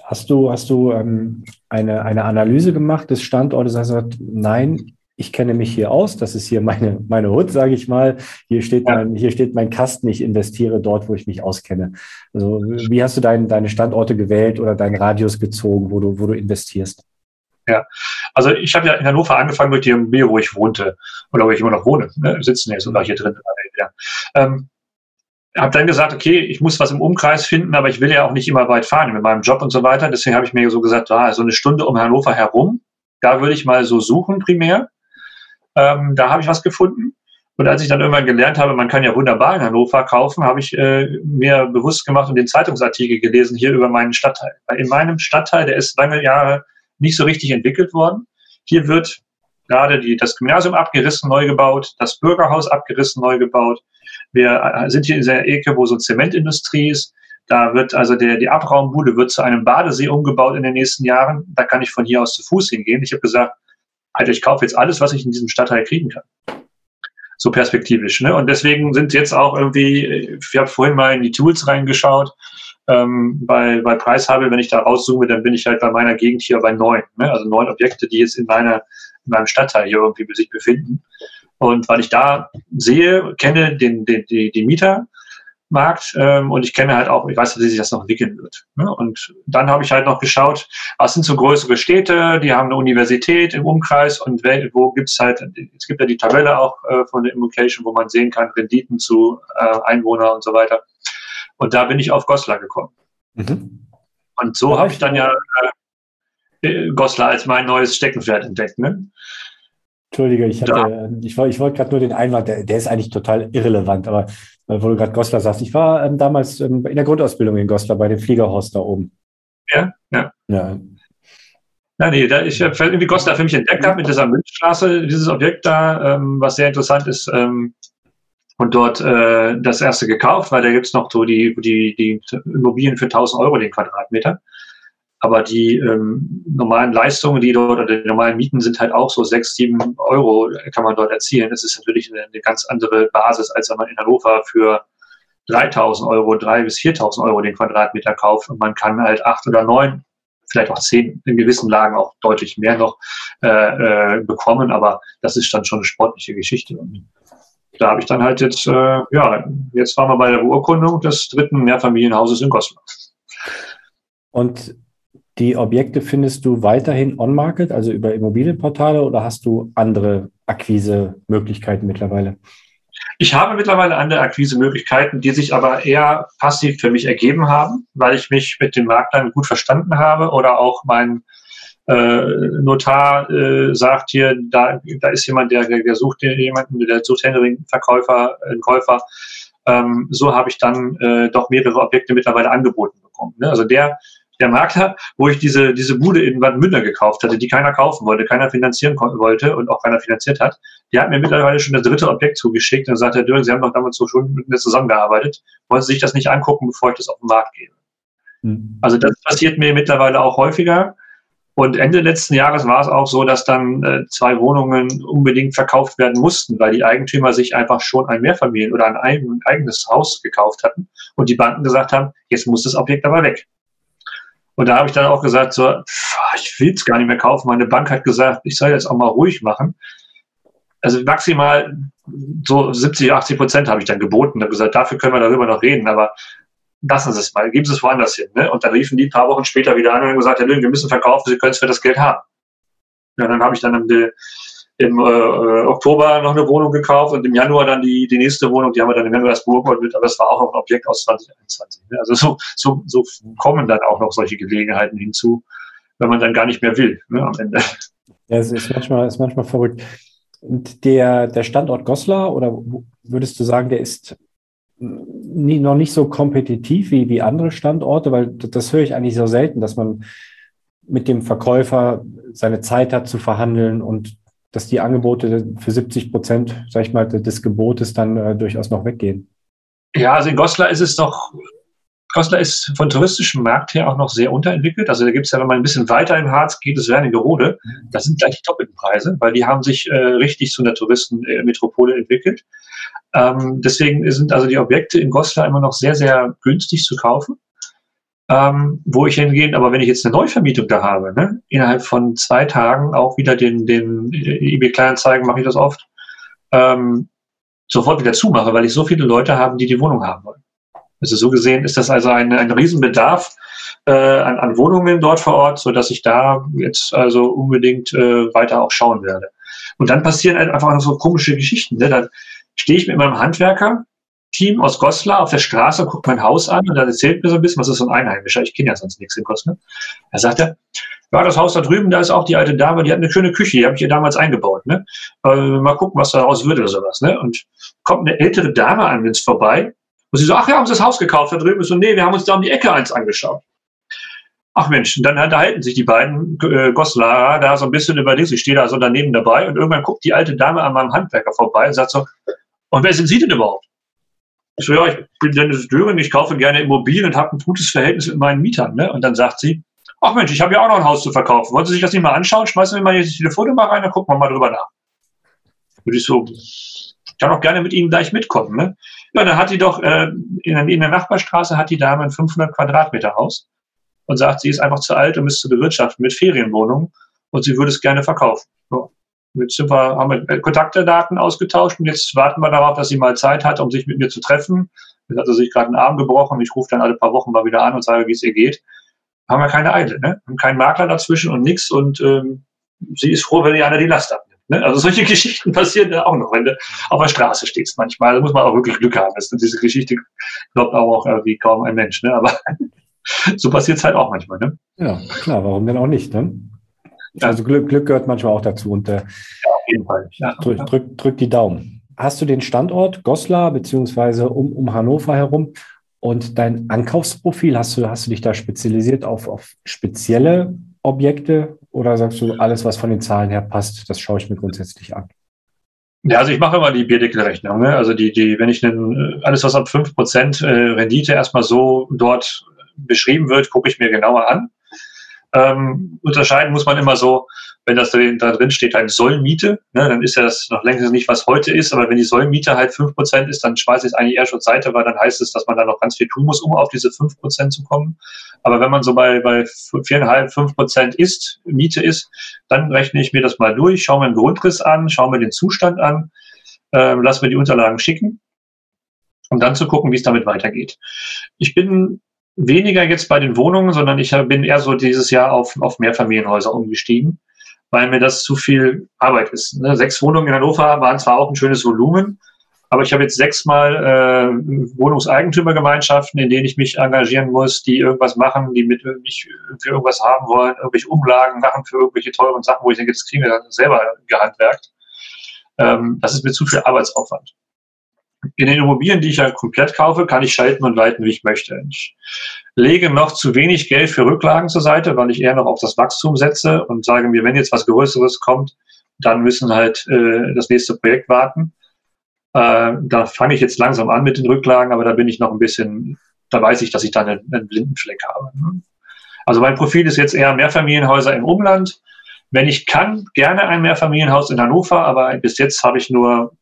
Hast du, hast du ähm, eine, eine Analyse gemacht des Standortes? Also nein, ich kenne mich hier aus, das ist hier meine, meine Hut, sage ich mal. Hier steht, ja. mein, hier steht mein Kasten, ich investiere dort, wo ich mich auskenne. Also wie hast du dein, deine Standorte gewählt oder deinen Radius gezogen, wo du, wo du investierst?
Ja, also ich habe ja in Hannover angefangen mit dem B, wo ich wohnte oder wo ich immer noch wohne. Ne? Sitzen jetzt sogar hier drin. Ja. Ähm, habe dann gesagt, okay, ich muss was im Umkreis finden, aber ich will ja auch nicht immer weit fahren mit meinem Job und so weiter. Deswegen habe ich mir so gesagt, ah, so eine Stunde um Hannover herum, da würde ich mal so suchen primär. Ähm, da habe ich was gefunden. Und als ich dann irgendwann gelernt habe, man kann ja wunderbar in Hannover kaufen, habe ich äh, mir bewusst gemacht und den Zeitungsartikel gelesen hier über meinen Stadtteil. Weil in meinem Stadtteil, der ist lange Jahre nicht so richtig entwickelt worden. Hier wird gerade die, das Gymnasium abgerissen, neu gebaut, das Bürgerhaus abgerissen, neu gebaut. Wir äh, sind hier in der Ecke, wo so Zementindustrie ist. Da wird also der, die Abraumbude wird zu einem Badesee umgebaut in den nächsten Jahren. Da kann ich von hier aus zu Fuß hingehen. Ich habe gesagt, Alter, ich kaufe jetzt alles, was ich in diesem Stadtteil kriegen kann. So perspektivisch. Ne? Und deswegen sind jetzt auch irgendwie, ich habe vorhin mal in die Tools reingeschaut, ähm, bei, bei Preishabel, wenn ich da rauszoome, dann bin ich halt bei meiner Gegend hier bei neun. Ne? Also neun Objekte, die jetzt in, meiner, in meinem Stadtteil hier irgendwie sich befinden. Und weil ich da sehe, kenne den, den, die, die Mieter, Markt ähm, und ich kenne halt auch, ich weiß, wie sich das noch entwickeln wird. Ne? Und dann habe ich halt noch geschaut, was sind so größere Städte, die haben eine Universität im Umkreis und wo gibt's halt, es gibt ja die Tabelle auch äh, von der Immocation, wo man sehen kann, Renditen zu äh, Einwohner und so weiter. Und da bin ich auf Goslar gekommen. Mhm. Und so habe ich dann ja äh, Goslar als mein neues Steckenpferd entdeckt. Ne?
Entschuldige, ich, hatte, ich, ich wollte gerade nur den Einwand, der, der, ist eigentlich total irrelevant, aber äh, wo du gerade Goslar sagst, ich war ähm, damals ähm, in der Grundausbildung in Goslar bei dem Fliegerhorst da oben.
Ja, ja. Ja. Na, nee, da ich habe irgendwie Goslar für mich entdeckt habe mit dieser Münzstraße, dieses Objekt da, ähm, was sehr interessant ist, ähm, und dort äh, das erste gekauft, weil da gibt's noch so die, die, die Immobilien für 1000 Euro den Quadratmeter. Aber die ähm, normalen Leistungen, die dort oder die normalen Mieten sind halt auch so sechs, sieben Euro kann man dort erzielen. Das ist natürlich eine, eine ganz andere Basis, als wenn man in Hannover für 3000 Euro, drei bis 4000 Euro den Quadratmeter kauft und man kann halt acht oder neun, vielleicht auch zehn, in gewissen Lagen auch deutlich mehr noch äh, äh, bekommen. Aber das ist dann schon eine sportliche Geschichte. Und da habe ich dann halt jetzt, äh, ja, jetzt waren wir bei der Beurkundung des dritten Mehrfamilienhauses in Goslar.
Und die Objekte findest du weiterhin on-market, also über Immobilienportale, oder hast du andere Akquise-Möglichkeiten mittlerweile?
Ich habe mittlerweile andere Akquise-Möglichkeiten, die sich aber eher passiv für mich ergeben haben, weil ich mich mit den Maklern gut verstanden habe oder auch mein äh, Notar äh, sagt hier, da, da ist jemand, der, der sucht jemanden, der sucht Händering, Verkäufer, einen Käufer. Ähm, so habe ich dann äh, doch mehrere Objekte mittlerweile angeboten bekommen. Ne? Also der, der Makler, wo ich diese, diese Bude in Bad Münder gekauft hatte, die keiner kaufen wollte, keiner finanzieren wollte und auch keiner finanziert hat, der hat mir mittlerweile schon das dritte Objekt zugeschickt und sagt, Herr Dürr, Sie haben doch damals so schon mit mir zusammengearbeitet, wollen Sie sich das nicht angucken, bevor ich das auf den Markt gebe? Mhm. Also das passiert mir mittlerweile auch häufiger. Und Ende letzten Jahres war es auch so, dass dann äh, zwei Wohnungen unbedingt verkauft werden mussten, weil die Eigentümer sich einfach schon ein Mehrfamilien- oder ein, ein eigenes Haus gekauft hatten und die Banken gesagt haben, jetzt muss das Objekt aber weg. Und da habe ich dann auch gesagt, so, ich will es gar nicht mehr kaufen. Meine Bank hat gesagt, ich soll jetzt auch mal ruhig machen. Also maximal so 70, 80 Prozent habe ich dann geboten. Habe gesagt, dafür können wir darüber noch reden, aber lassen Sie es mal, geben Sie es woanders hin. Ne? Und dann riefen die ein paar Wochen später wieder an und haben gesagt, ja, wir müssen verkaufen, Sie können es für das Geld haben. Ja, dann habe ich dann im, im äh, Oktober noch eine Wohnung gekauft und im Januar dann die, die nächste Wohnung, die haben wir dann in Membersburg und aber das war auch noch ein Objekt aus 2021. Ne? Also so, so, so kommen dann auch noch solche Gelegenheiten hinzu, wenn man dann gar nicht mehr will ne, am Ende.
Ja, es ist manchmal, ist manchmal verrückt. Und der, der Standort Goslar, oder würdest du sagen, der ist nie, noch nicht so kompetitiv wie, wie andere Standorte, weil das höre ich eigentlich so selten, dass man mit dem Verkäufer seine Zeit hat zu verhandeln und dass die Angebote für 70 Prozent, sag ich mal, des Gebotes dann äh, durchaus noch weggehen.
Ja, also in Goslar ist es noch, Goslar ist von touristischem Markt her auch noch sehr unterentwickelt. Also da gibt es ja, wenn man ein bisschen weiter im Harz geht, das Wernigerode, das sind gleich die doppelten Preise, weil die haben sich äh, richtig zu einer Touristenmetropole entwickelt. Ähm, deswegen sind also die Objekte in Goslar immer noch sehr, sehr günstig zu kaufen. Ähm, wo ich hingehe, aber wenn ich jetzt eine Neuvermietung da habe, ne, innerhalb von zwei Tagen auch wieder den, den eBay Kleinanzeigen mache ich das oft, ähm, sofort wieder zumache, weil ich so viele Leute habe, die die Wohnung haben wollen. Also so gesehen ist das also ein, ein Riesenbedarf äh, an, an Wohnungen dort vor Ort, so dass ich da jetzt also unbedingt äh, weiter auch schauen werde. Und dann passieren halt einfach so komische Geschichten. Ne? Dann stehe ich mit meinem Handwerker-Team aus Goslar auf der Straße, gucke mein Haus an und dann erzählt mir so ein bisschen, was ist so ein Einheimischer, ich kenne ja sonst nichts in Goslar. Da sagt er, ja, das Haus da drüben, da ist auch die alte Dame, die hat eine schöne Küche, die habe ich ihr damals eingebaut. Ne? Äh, mal gucken, was daraus wird oder sowas. Ne? Und kommt eine ältere Dame an uns vorbei und sie so, ach, wir haben uns das Haus gekauft da drüben. Ich so, nee, wir haben uns da um die Ecke eins angeschaut. Ach Mensch, dann unterhalten sich die beiden äh, Goslarer da so ein bisschen über das. Ich stehe da so daneben dabei und irgendwann guckt die alte Dame an meinem Handwerker vorbei und sagt so, und wer sind Sie denn überhaupt? Ich so, ja, ich bin Dennis Döring, ich kaufe gerne Immobilien und habe ein gutes Verhältnis mit meinen Mietern. Ne? Und dann sagt sie, ach Mensch, ich habe ja auch noch ein Haus zu verkaufen. Wollen Sie sich das nicht mal anschauen? Schmeißen wir mal jetzt die Telefonnummer rein, dann gucken wir mal drüber nach. Und ich so, ich kann auch gerne mit Ihnen gleich mitkommen. Ne? Ja, dann hat die doch, äh, in, in der Nachbarstraße hat die Dame ein 500 Quadratmeter Haus und sagt, sie ist einfach zu alt, um es zu bewirtschaften mit Ferienwohnungen und sie würde es gerne verkaufen. So. Sind wir, haben wir Kontaktdaten ausgetauscht und jetzt warten wir darauf, dass sie mal Zeit hat, um sich mit mir zu treffen. Jetzt hat sie sich gerade einen Arm gebrochen. Ich rufe dann alle paar Wochen mal wieder an und sage, wie es ihr geht. Haben wir keine Eile, ne? Haben keinen Makler dazwischen und nichts und ähm, sie ist froh, wenn ihr einer die Last abnimmt. Ne? Also solche Geschichten passieren da auch noch, wenn du auf der Straße stehst manchmal. Da muss man auch wirklich Glück haben. Das, diese Geschichte glaubt auch irgendwie kaum ein Mensch. Ne? Aber so passiert es halt auch manchmal. Ne?
Ja, klar, warum denn auch nicht? Ne? Also Glück, Glück gehört manchmal auch dazu und äh, ja, auf jeden Fall. Ja, drück, drück, drück die Daumen. Hast du den Standort Goslar beziehungsweise um, um Hannover herum und dein Ankaufsprofil, hast du, hast du dich da spezialisiert auf, auf spezielle Objekte oder sagst du, alles, was von den Zahlen her passt, das schaue ich mir grundsätzlich an?
Ja, also ich mache immer die Bierdeckelrechnung. Ne? Also die, die, wenn ich einen, alles, was ab 5% äh, Rendite erstmal so dort beschrieben wird, gucke ich mir genauer an. Ähm, unterscheiden muss man immer so, wenn das da drin steht, eine Sollmiete, ne, dann ist ja das noch längst nicht, was heute ist, aber wenn die Sollmiete halt fünf Prozent ist, dann schmeiße ich es eigentlich eher schon Seite, weil dann heißt es, dass man da noch ganz viel tun muss, um auf diese fünf Prozent zu kommen. Aber wenn man so bei, bei 4,5, 5% ist, Miete ist, dann rechne ich mir das mal durch, schaue mir den Grundriss an, schaue mir den Zustand an, äh, lass mir die Unterlagen schicken, um dann zu gucken, wie es damit weitergeht. Ich bin weniger jetzt bei den Wohnungen, sondern ich bin eher so dieses Jahr auf, auf Mehrfamilienhäuser umgestiegen, weil mir das zu viel Arbeit ist. Ne? Sechs Wohnungen in Hannover waren zwar auch ein schönes Volumen, Aber ich habe jetzt sechsmal äh, Wohnungseigentümergemeinschaften, in denen ich mich engagieren muss, die irgendwas machen, die mit mich für irgendwas haben wollen, irgendwelche Umlagen machen für irgendwelche teuren Sachen, wo ich denke, das kriegen wir dann selber gehandwerkt. Ähm, das ist mir zu viel Arbeitsaufwand. In den Immobilien, die ich ja komplett kaufe, kann ich schalten und walten, wie ich möchte. Ich lege noch zu wenig Geld für Rücklagen zur Seite, weil ich eher noch auf das Wachstum setze und sage mir, wenn jetzt was Größeres kommt, dann müssen halt äh, das nächste Projekt warten. Äh, da fange ich jetzt langsam an mit den Rücklagen, aber da bin ich noch ein bisschen, da weiß ich, dass ich da einen, einen blinden Fleck habe. Ne? Also mein Profil ist jetzt eher Mehrfamilienhäuser im Umland. Wenn ich kann, gerne ein Mehrfamilienhaus in Hannover, aber bis jetzt habe ich nur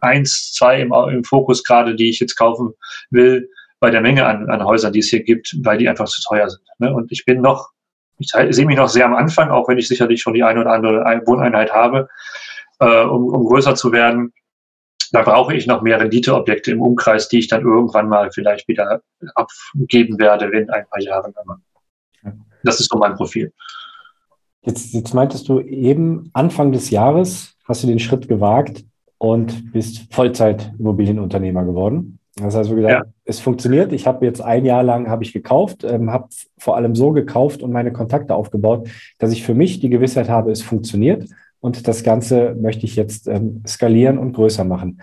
eins, zwei im, im Fokus gerade, die ich jetzt kaufen will, bei der Menge an, an Häusern, die es hier gibt, weil die einfach zu teuer sind. Ne? Und ich bin noch, ich sehe mich noch sehr am Anfang, auch wenn ich sicherlich schon die eine oder andere Wohneinheit habe, äh, um, um größer zu werden. Da brauche ich noch mehr Renditeobjekte im Umkreis, die ich dann irgendwann mal vielleicht wieder abgeben werde in ein paar Jahren. Das ist so mein Profil.
Jetzt, jetzt meintest du eben, Anfang des Jahres hast du den Schritt gewagt und bist Vollzeit-Immobilienunternehmer geworden. Das heißt, wie gesagt, ja. es funktioniert. Ich habe jetzt ein Jahr lang habe ich gekauft, ähm, habe vor allem so gekauft und meine Kontakte aufgebaut, dass ich für mich die Gewissheit habe, es funktioniert. Und das Ganze möchte ich jetzt ähm, skalieren und größer machen.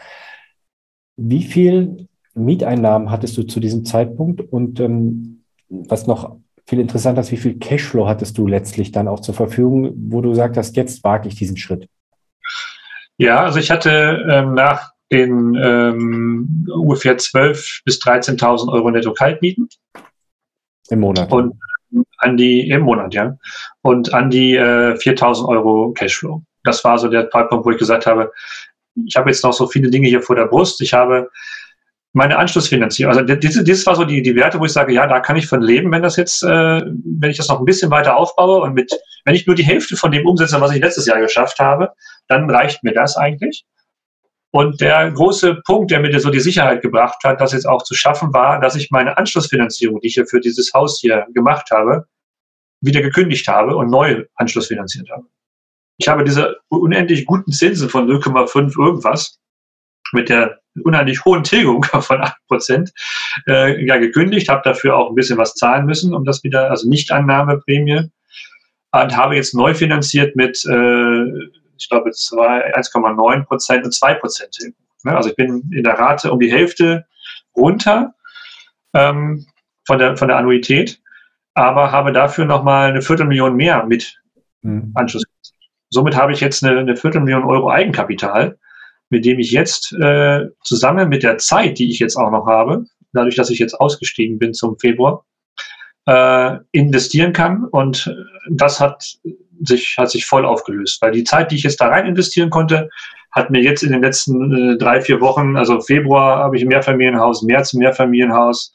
Wie viel Mieteinnahmen hattest du zu diesem Zeitpunkt? Und ähm, was noch viel interessanter ist, wie viel Cashflow hattest du letztlich dann auch zur Verfügung, wo du sagst, hast, jetzt wage ich diesen Schritt?
Ja, also ich hatte ähm, nach den ähm, ungefähr 12.000 bis 13.000 Euro netto Kaltmieten.
Im Monat.
Und an die, im Monat, ja. Und an die äh, 4.000 Euro Cashflow. Das war so der Zeitpunkt, wo ich gesagt habe, ich habe jetzt noch so viele Dinge hier vor der Brust. Ich habe meine Anschlussfinanzierung. Also das, das war so die, die Werte, wo ich sage, ja, da kann ich von leben, wenn das jetzt, äh, wenn ich das noch ein bisschen weiter aufbaue und mit, wenn ich nur die Hälfte von dem umsetze, was ich letztes Jahr geschafft habe, dann reicht mir das eigentlich. Und der große Punkt, der mir so die Sicherheit gebracht hat, das jetzt auch zu schaffen, war, dass ich meine Anschlussfinanzierung, die ich hier für dieses Haus hier gemacht habe, wieder gekündigt habe und neu anschlussfinanziert habe. Ich habe diese unendlich guten Zinsen von 0,5 irgendwas mit der unheimlich hohen Tilgung von 8% äh, ja, gekündigt, habe dafür auch ein bisschen was zahlen müssen, um das wieder, also Nichtannahmeprämie, und habe jetzt neu finanziert mit, äh, ich glaube, 1,9 Prozent und 2 Prozent. Ne? Also ich bin in der Rate um die Hälfte runter ähm, von, der, von der Annuität, aber habe dafür nochmal eine Viertelmillion mehr mit mhm. Anschluss. Somit habe ich jetzt eine, eine Viertelmillion Euro Eigenkapital, mit dem ich jetzt äh, zusammen mit der Zeit, die ich jetzt auch noch habe, dadurch, dass ich jetzt ausgestiegen bin zum Februar, äh, investieren kann. Und das hat sich, hat sich voll aufgelöst, weil die Zeit, die ich jetzt da rein investieren konnte, hat mir jetzt in den letzten äh, drei, vier Wochen, also Februar habe ich ein Mehrfamilienhaus, März ein Mehrfamilienhaus,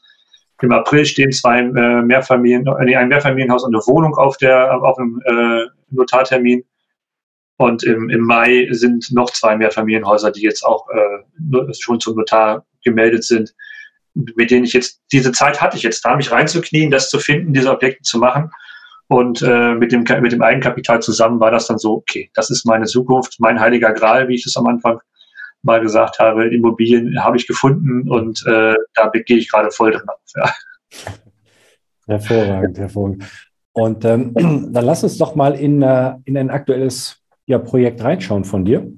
im April stehen zwei äh, Mehrfamilien, äh, nee, ein Mehrfamilienhaus und eine Wohnung auf der auf einem äh, Notartermin. Und im, im Mai sind noch zwei Mehrfamilienhäuser, die jetzt auch äh, schon zum Notar gemeldet sind, mit denen ich jetzt, diese Zeit hatte ich jetzt da, mich reinzuknien, das zu finden, diese Objekte zu machen. Und äh, mit, dem, mit dem Eigenkapital zusammen war das dann so, okay, das ist meine Zukunft, mein heiliger Gral, wie ich das am Anfang mal gesagt habe. Immobilien habe ich gefunden und äh, da gehe ich gerade voll drin auf. Ja.
Hervorragend, hervorragend. Und ähm, dann lass uns doch mal in, äh, in ein aktuelles ja, Projekt reinschauen von dir.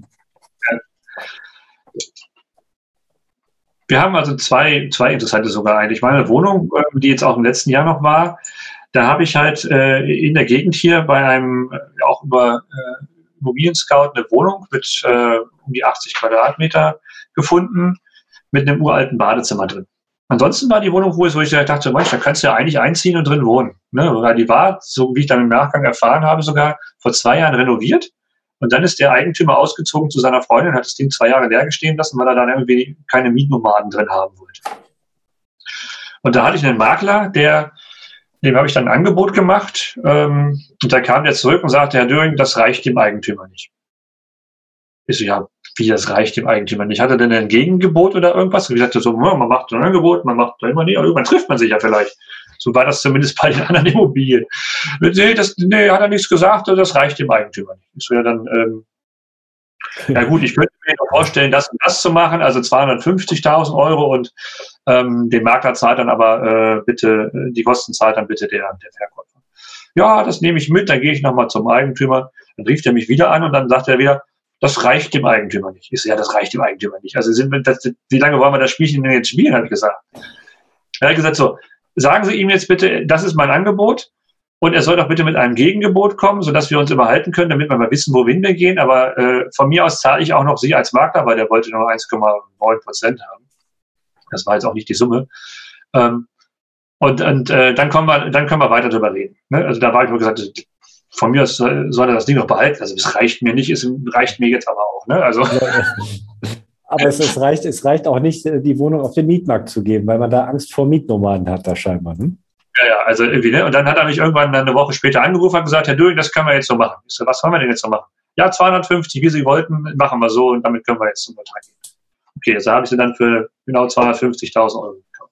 Wir haben also zwei, zwei interessante sogar eigentlich. Meine Wohnung, ähm, die jetzt auch im letzten Jahr noch war, da habe ich halt äh, in der Gegend hier bei einem, äh, auch über äh, Immobilien Scout eine Wohnung mit äh, um die 80 Quadratmeter gefunden, mit einem uralten Badezimmer drin. Ansonsten war die Wohnung, wo ich, dachte, Mensch, da kannst du ja eigentlich einziehen und drin wohnen. Ne? Weil die war, so wie ich dann im Nachgang erfahren habe, sogar vor zwei Jahren renoviert und dann ist der Eigentümer ausgezogen zu seiner Freundin, hat das Ding zwei Jahre leer gestehen lassen, weil er dann irgendwie keine Mietnomaden drin haben wollte. Und da hatte ich einen Makler, der, dem habe ich dann ein Angebot gemacht. Ähm, und da kam der zurück und sagte, Herr Döring, das reicht dem Eigentümer nicht. Ich so, ja, wie das reicht dem Eigentümer nicht? Hat er denn ein Gegengebot oder irgendwas? Und ich sagte so, man macht ein Angebot, man macht immer nie, aber irgendwann trifft man sich ja vielleicht. So war das zumindest bei den anderen Immobilien. Nee, das, nee, hat er nichts gesagt, das reicht dem Eigentümer nicht. Ich so, ja, dann ähm, ja gut, ich könnte mir vorstellen, das und das zu machen, also 250.000 Euro und ähm, den Makler zahlt dann aber äh, bitte, die Kosten zahlt dann bitte der, der Verkäufer. Ja, das nehme ich mit, dann gehe ich nochmal zum Eigentümer. Dann rief er mich wieder an und dann sagt er wieder, das reicht dem Eigentümer nicht. Ich so, ja, das reicht dem Eigentümer nicht. Also sind wir, das, wie lange wollen wir das Spielchen denn jetzt spielen, habe ich gesagt. Er hat gesagt, so, sagen Sie ihm jetzt bitte, das ist mein Angebot und er soll doch bitte mit einem Gegengebot kommen, sodass wir uns überhalten können, damit wir mal wissen, wohin wir gehen. Aber äh, von mir aus zahle ich auch noch Sie als Makler, weil der wollte nur 1,9 Prozent haben. Das war jetzt auch nicht die Summe. Ähm, und und äh, dann, kommen wir, dann können wir weiter darüber reden. Ne? Also da war ich nur gesagt, von mir aus soll er das Ding noch behalten. Also es reicht mir nicht, es reicht mir jetzt aber auch. Ne? Also.
aber es, es, reicht, es reicht auch nicht, die Wohnung auf den Mietmarkt zu geben, weil man da Angst vor Mietnomaden hat, da scheinbar. Ne?
Ja, ja, also irgendwie, ne? Und dann hat er mich irgendwann eine Woche später angerufen und gesagt, Herr Döring, das können wir jetzt so machen. Ich so, was wollen wir denn jetzt so machen? Ja, 250, wie Sie wollten, machen wir so und damit können wir jetzt zum Vertrag gehen. Okay, das habe ich sie dann für genau 250.000 Euro gekauft.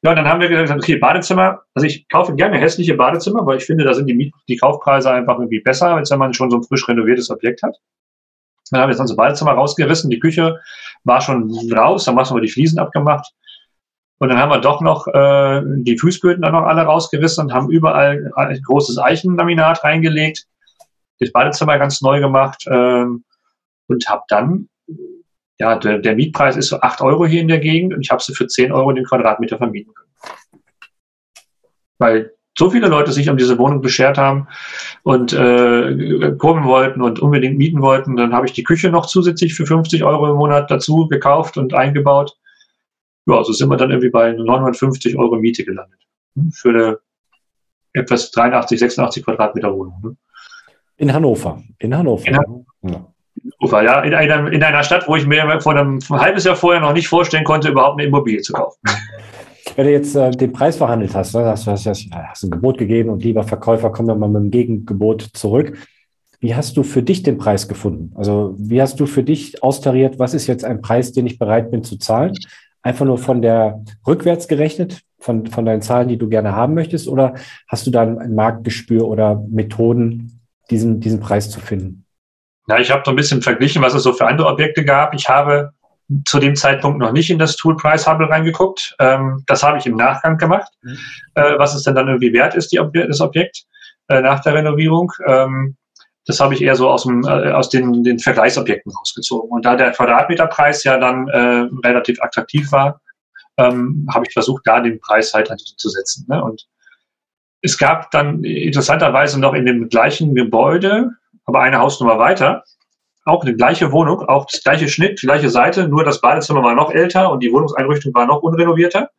Ja, und dann haben wir gesagt, okay, Badezimmer, also ich kaufe gerne hässliche Badezimmer, weil ich finde, da sind die, Miet die Kaufpreise einfach irgendwie besser, als wenn man schon so ein frisch renoviertes Objekt hat. Dann haben wir jetzt unser Badezimmer rausgerissen, die Küche war schon raus, dann haben wir die Fliesen abgemacht und dann haben wir doch noch äh, die Fußböden dann noch alle rausgerissen und haben überall ein großes Eichenlaminat reingelegt, das Badezimmer ganz neu gemacht ähm, und habe dann, ja, der, der, Mietpreis ist so 8 Euro hier in der Gegend und ich habe sie für 10 Euro den Quadratmeter vermieten können. Weil so viele Leute sich um diese Wohnung beschert haben und äh, kommen wollten und unbedingt mieten wollten. Dann habe ich die Küche noch zusätzlich für 50 Euro im Monat dazu gekauft und eingebaut ja, so sind wir dann irgendwie bei 950 Euro Miete gelandet. Hm, für eine etwas 83, 86 Quadratmeter Wohnung. Ne?
In Hannover. In Hannover. In
Hannover. Ja. in einer, in einer Stadt, wo ich mir vor einem, ein halbes Jahr vorher noch nicht vorstellen konnte, überhaupt eine Immobilie zu kaufen.
Wenn du jetzt äh, den Preis verhandelt hast, ne, hast, hast, hast, hast ein Gebot gegeben und lieber Verkäufer, komm dann mal mit dem Gegengebot zurück. Wie hast du für dich den Preis gefunden? Also wie hast du für dich austariert, was ist jetzt ein Preis, den ich bereit bin zu zahlen? Einfach nur von der rückwärts gerechnet, von, von deinen Zahlen, die du gerne haben möchtest, oder hast du da ein Marktgespür oder Methoden, diesen, diesen Preis zu finden?
Ja, ich habe so ein bisschen verglichen, was es so für andere Objekte gab. Ich habe zu dem Zeitpunkt noch nicht in das Tool Price Hubble reingeguckt. Ähm, das habe ich im Nachgang gemacht, mhm. äh, was es denn dann irgendwie wert ist, die Ob das Objekt äh, nach der Renovierung. Ähm, das habe ich eher so aus, dem, äh, aus den, den Vergleichsobjekten rausgezogen. Und da der Quadratmeterpreis ja dann äh, relativ attraktiv war, ähm, habe ich versucht, da den Preis halt zu setzen. Ne? Und es gab dann interessanterweise noch in dem gleichen Gebäude, aber eine Hausnummer weiter, auch eine gleiche Wohnung, auch das gleiche Schnitt, gleiche Seite, nur das Badezimmer war noch älter und die Wohnungseinrichtung war noch unrenovierter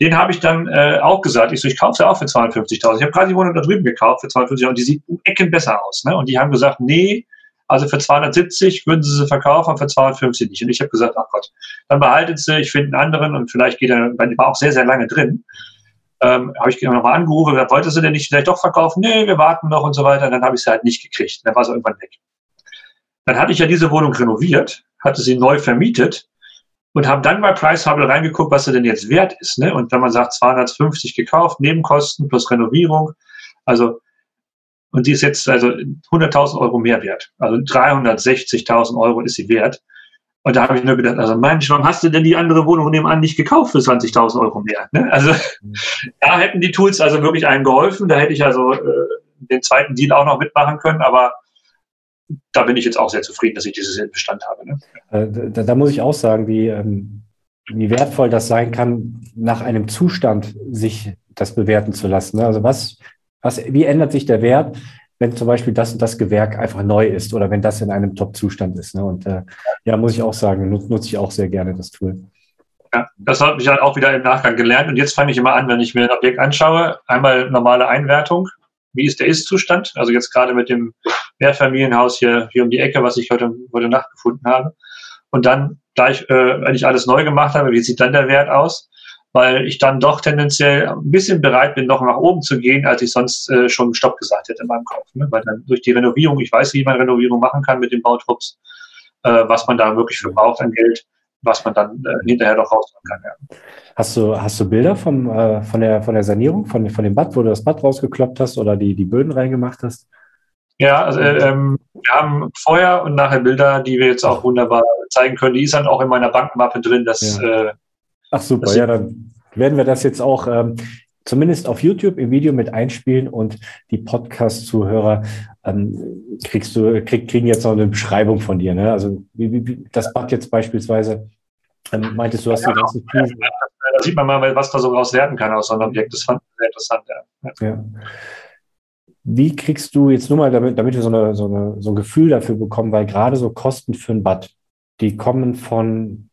den habe ich dann äh, auch gesagt. Ich so, ich kaufe sie auch für 250.000. Ich habe gerade die Wohnung da drüben gekauft für 250.000 und die sieht um Ecken besser aus. Ne? Und die haben gesagt, nee, also für 270 würden sie sie verkaufen, für 250 nicht. Und ich habe gesagt, ach Gott, dann behaltet sie, ich finde einen anderen und vielleicht geht er, weil die war auch sehr, sehr lange drin. Ähm, habe ich nochmal angerufen, wer wollte sie denn nicht vielleicht doch verkaufen? Nee, wir warten noch und so weiter. Dann habe ich sie halt nicht gekriegt. Dann war sie irgendwann weg. Dann hatte ich ja diese Wohnung renoviert, hatte sie neu vermietet und haben dann bei Price Hubble reingeguckt, was er denn jetzt wert ist. Ne? Und wenn man sagt 250 gekauft, Nebenkosten plus Renovierung, also und die ist jetzt also 100.000 Euro mehr wert. Also 360.000 Euro ist sie wert. Und da habe ich nur gedacht, also Mensch, warum hast du denn die andere Wohnung nebenan nicht gekauft für 20.000 Euro mehr? Ne? Also mhm. da hätten die Tools also wirklich einem geholfen. Da hätte ich also äh, den zweiten Deal auch noch mitmachen können. Aber da bin ich jetzt auch sehr zufrieden, dass ich dieses Bestand habe. Ne?
Äh, da, da, muss ich auch sagen, wie, ähm, wie wertvoll das sein kann, nach einem Zustand sich das bewerten zu lassen. Ne? Also was, was, wie ändert sich der Wert, wenn zum Beispiel das und das Gewerk einfach neu ist oder wenn das in einem Top-Zustand ist. Ne? Und äh, ja, muss ich auch sagen, nutze, nutze ich auch sehr gerne das Tool.
Ja, das habe ich halt auch wieder im Nachgang gelernt. Und jetzt fange ich immer an, wenn ich mir ein Objekt anschaue, einmal normale Einwertung, wie ist der Ist-Zustand? Also jetzt gerade mit dem Mehrfamilienhaus hier, hier um die Ecke, was ich heute, heute Nacht gefunden habe. Und dann gleich, äh, wenn ich alles neu gemacht habe, wie sieht dann der Wert aus? Weil ich dann doch tendenziell ein bisschen bereit bin, noch nach oben zu gehen, als ich sonst äh, schon Stopp gesagt hätte in meinem Kauf. Ne? Weil dann durch die Renovierung, ich weiß, wie man Renovierung machen kann mit den Bautrupps, äh, was man da wirklich für braucht an Geld, was man dann äh, hinterher doch rausholen kann. Ja.
Hast du, hast du Bilder vom, äh, von, der, von der Sanierung, von, von dem Bad, wo du das Bad rausgekloppt hast oder die, die Böden reingemacht hast?
Ja, also äh, ähm, wir haben vorher und nachher Bilder, die wir jetzt auch wunderbar zeigen können. Die ist dann auch in meiner Bankenmappe drin. Dass,
ja. äh, Ach super, ja, dann werden wir das jetzt auch ähm, zumindest auf YouTube im Video mit einspielen und die Podcast-Zuhörer ähm, kriegst du, krieg, kriegen jetzt noch eine Beschreibung von dir. Ne? Also wie, wie, das Bad jetzt beispielsweise, ähm, meintest du, hast ja, die ganzen
Fliesen. Da sieht man mal, was da so raus werden kann aus so einem Objekt. Das fand ich sehr interessant. Ja. ja.
Wie kriegst du jetzt nur mal, damit, damit wir so, eine, so, eine, so ein Gefühl dafür bekommen, weil gerade so Kosten für ein Bad, die kommen von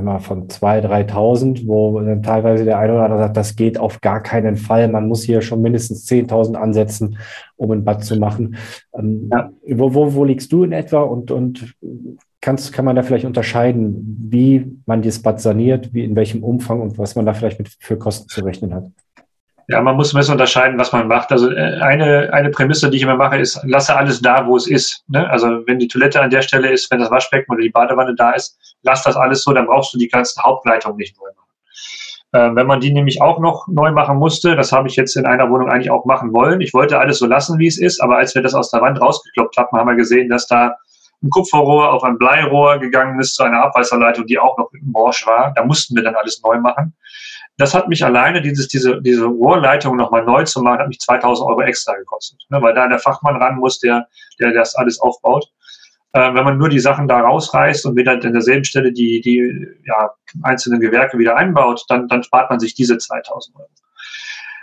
mal, von 2.000, 3.000, wo dann teilweise der eine oder andere sagt, das geht auf gar keinen Fall. Man muss hier schon mindestens 10.000 ansetzen, um ein Bad zu machen. Ähm, ja. wo, wo, wo liegst du in etwa und, und kannst, kann man da vielleicht unterscheiden, wie man das Bad saniert, wie in welchem Umfang und was man da vielleicht mit für Kosten zu rechnen hat?
Ja, man muss ein bisschen unterscheiden, was man macht. Also äh, eine, eine Prämisse, die ich immer mache, ist, lasse alles da, wo es ist. Ne? Also wenn die Toilette an der Stelle ist, wenn das Waschbecken oder die Badewanne da ist, lass das alles so, dann brauchst du die ganzen Hauptleitungen nicht neu machen. Ähm, wenn man die nämlich auch noch neu machen musste, das habe ich jetzt in einer Wohnung eigentlich auch machen wollen. Ich wollte alles so lassen, wie es ist, aber als wir das aus der Wand rausgekloppt haben, haben wir gesehen, dass da ein Kupferrohr auf ein Bleirohr gegangen ist zu einer Abwasserleitung, die auch noch morsch war. Da mussten wir dann alles neu machen. Das hat mich alleine, dieses, diese, diese Rohrleitung nochmal neu zu machen, hat mich 2000 Euro extra gekostet, ne, weil da der Fachmann ran muss, der, der das alles aufbaut. Äh, wenn man nur die Sachen da rausreißt und wieder an derselben Stelle die, die ja, einzelnen Gewerke wieder einbaut, dann, dann spart man sich diese 2000 Euro.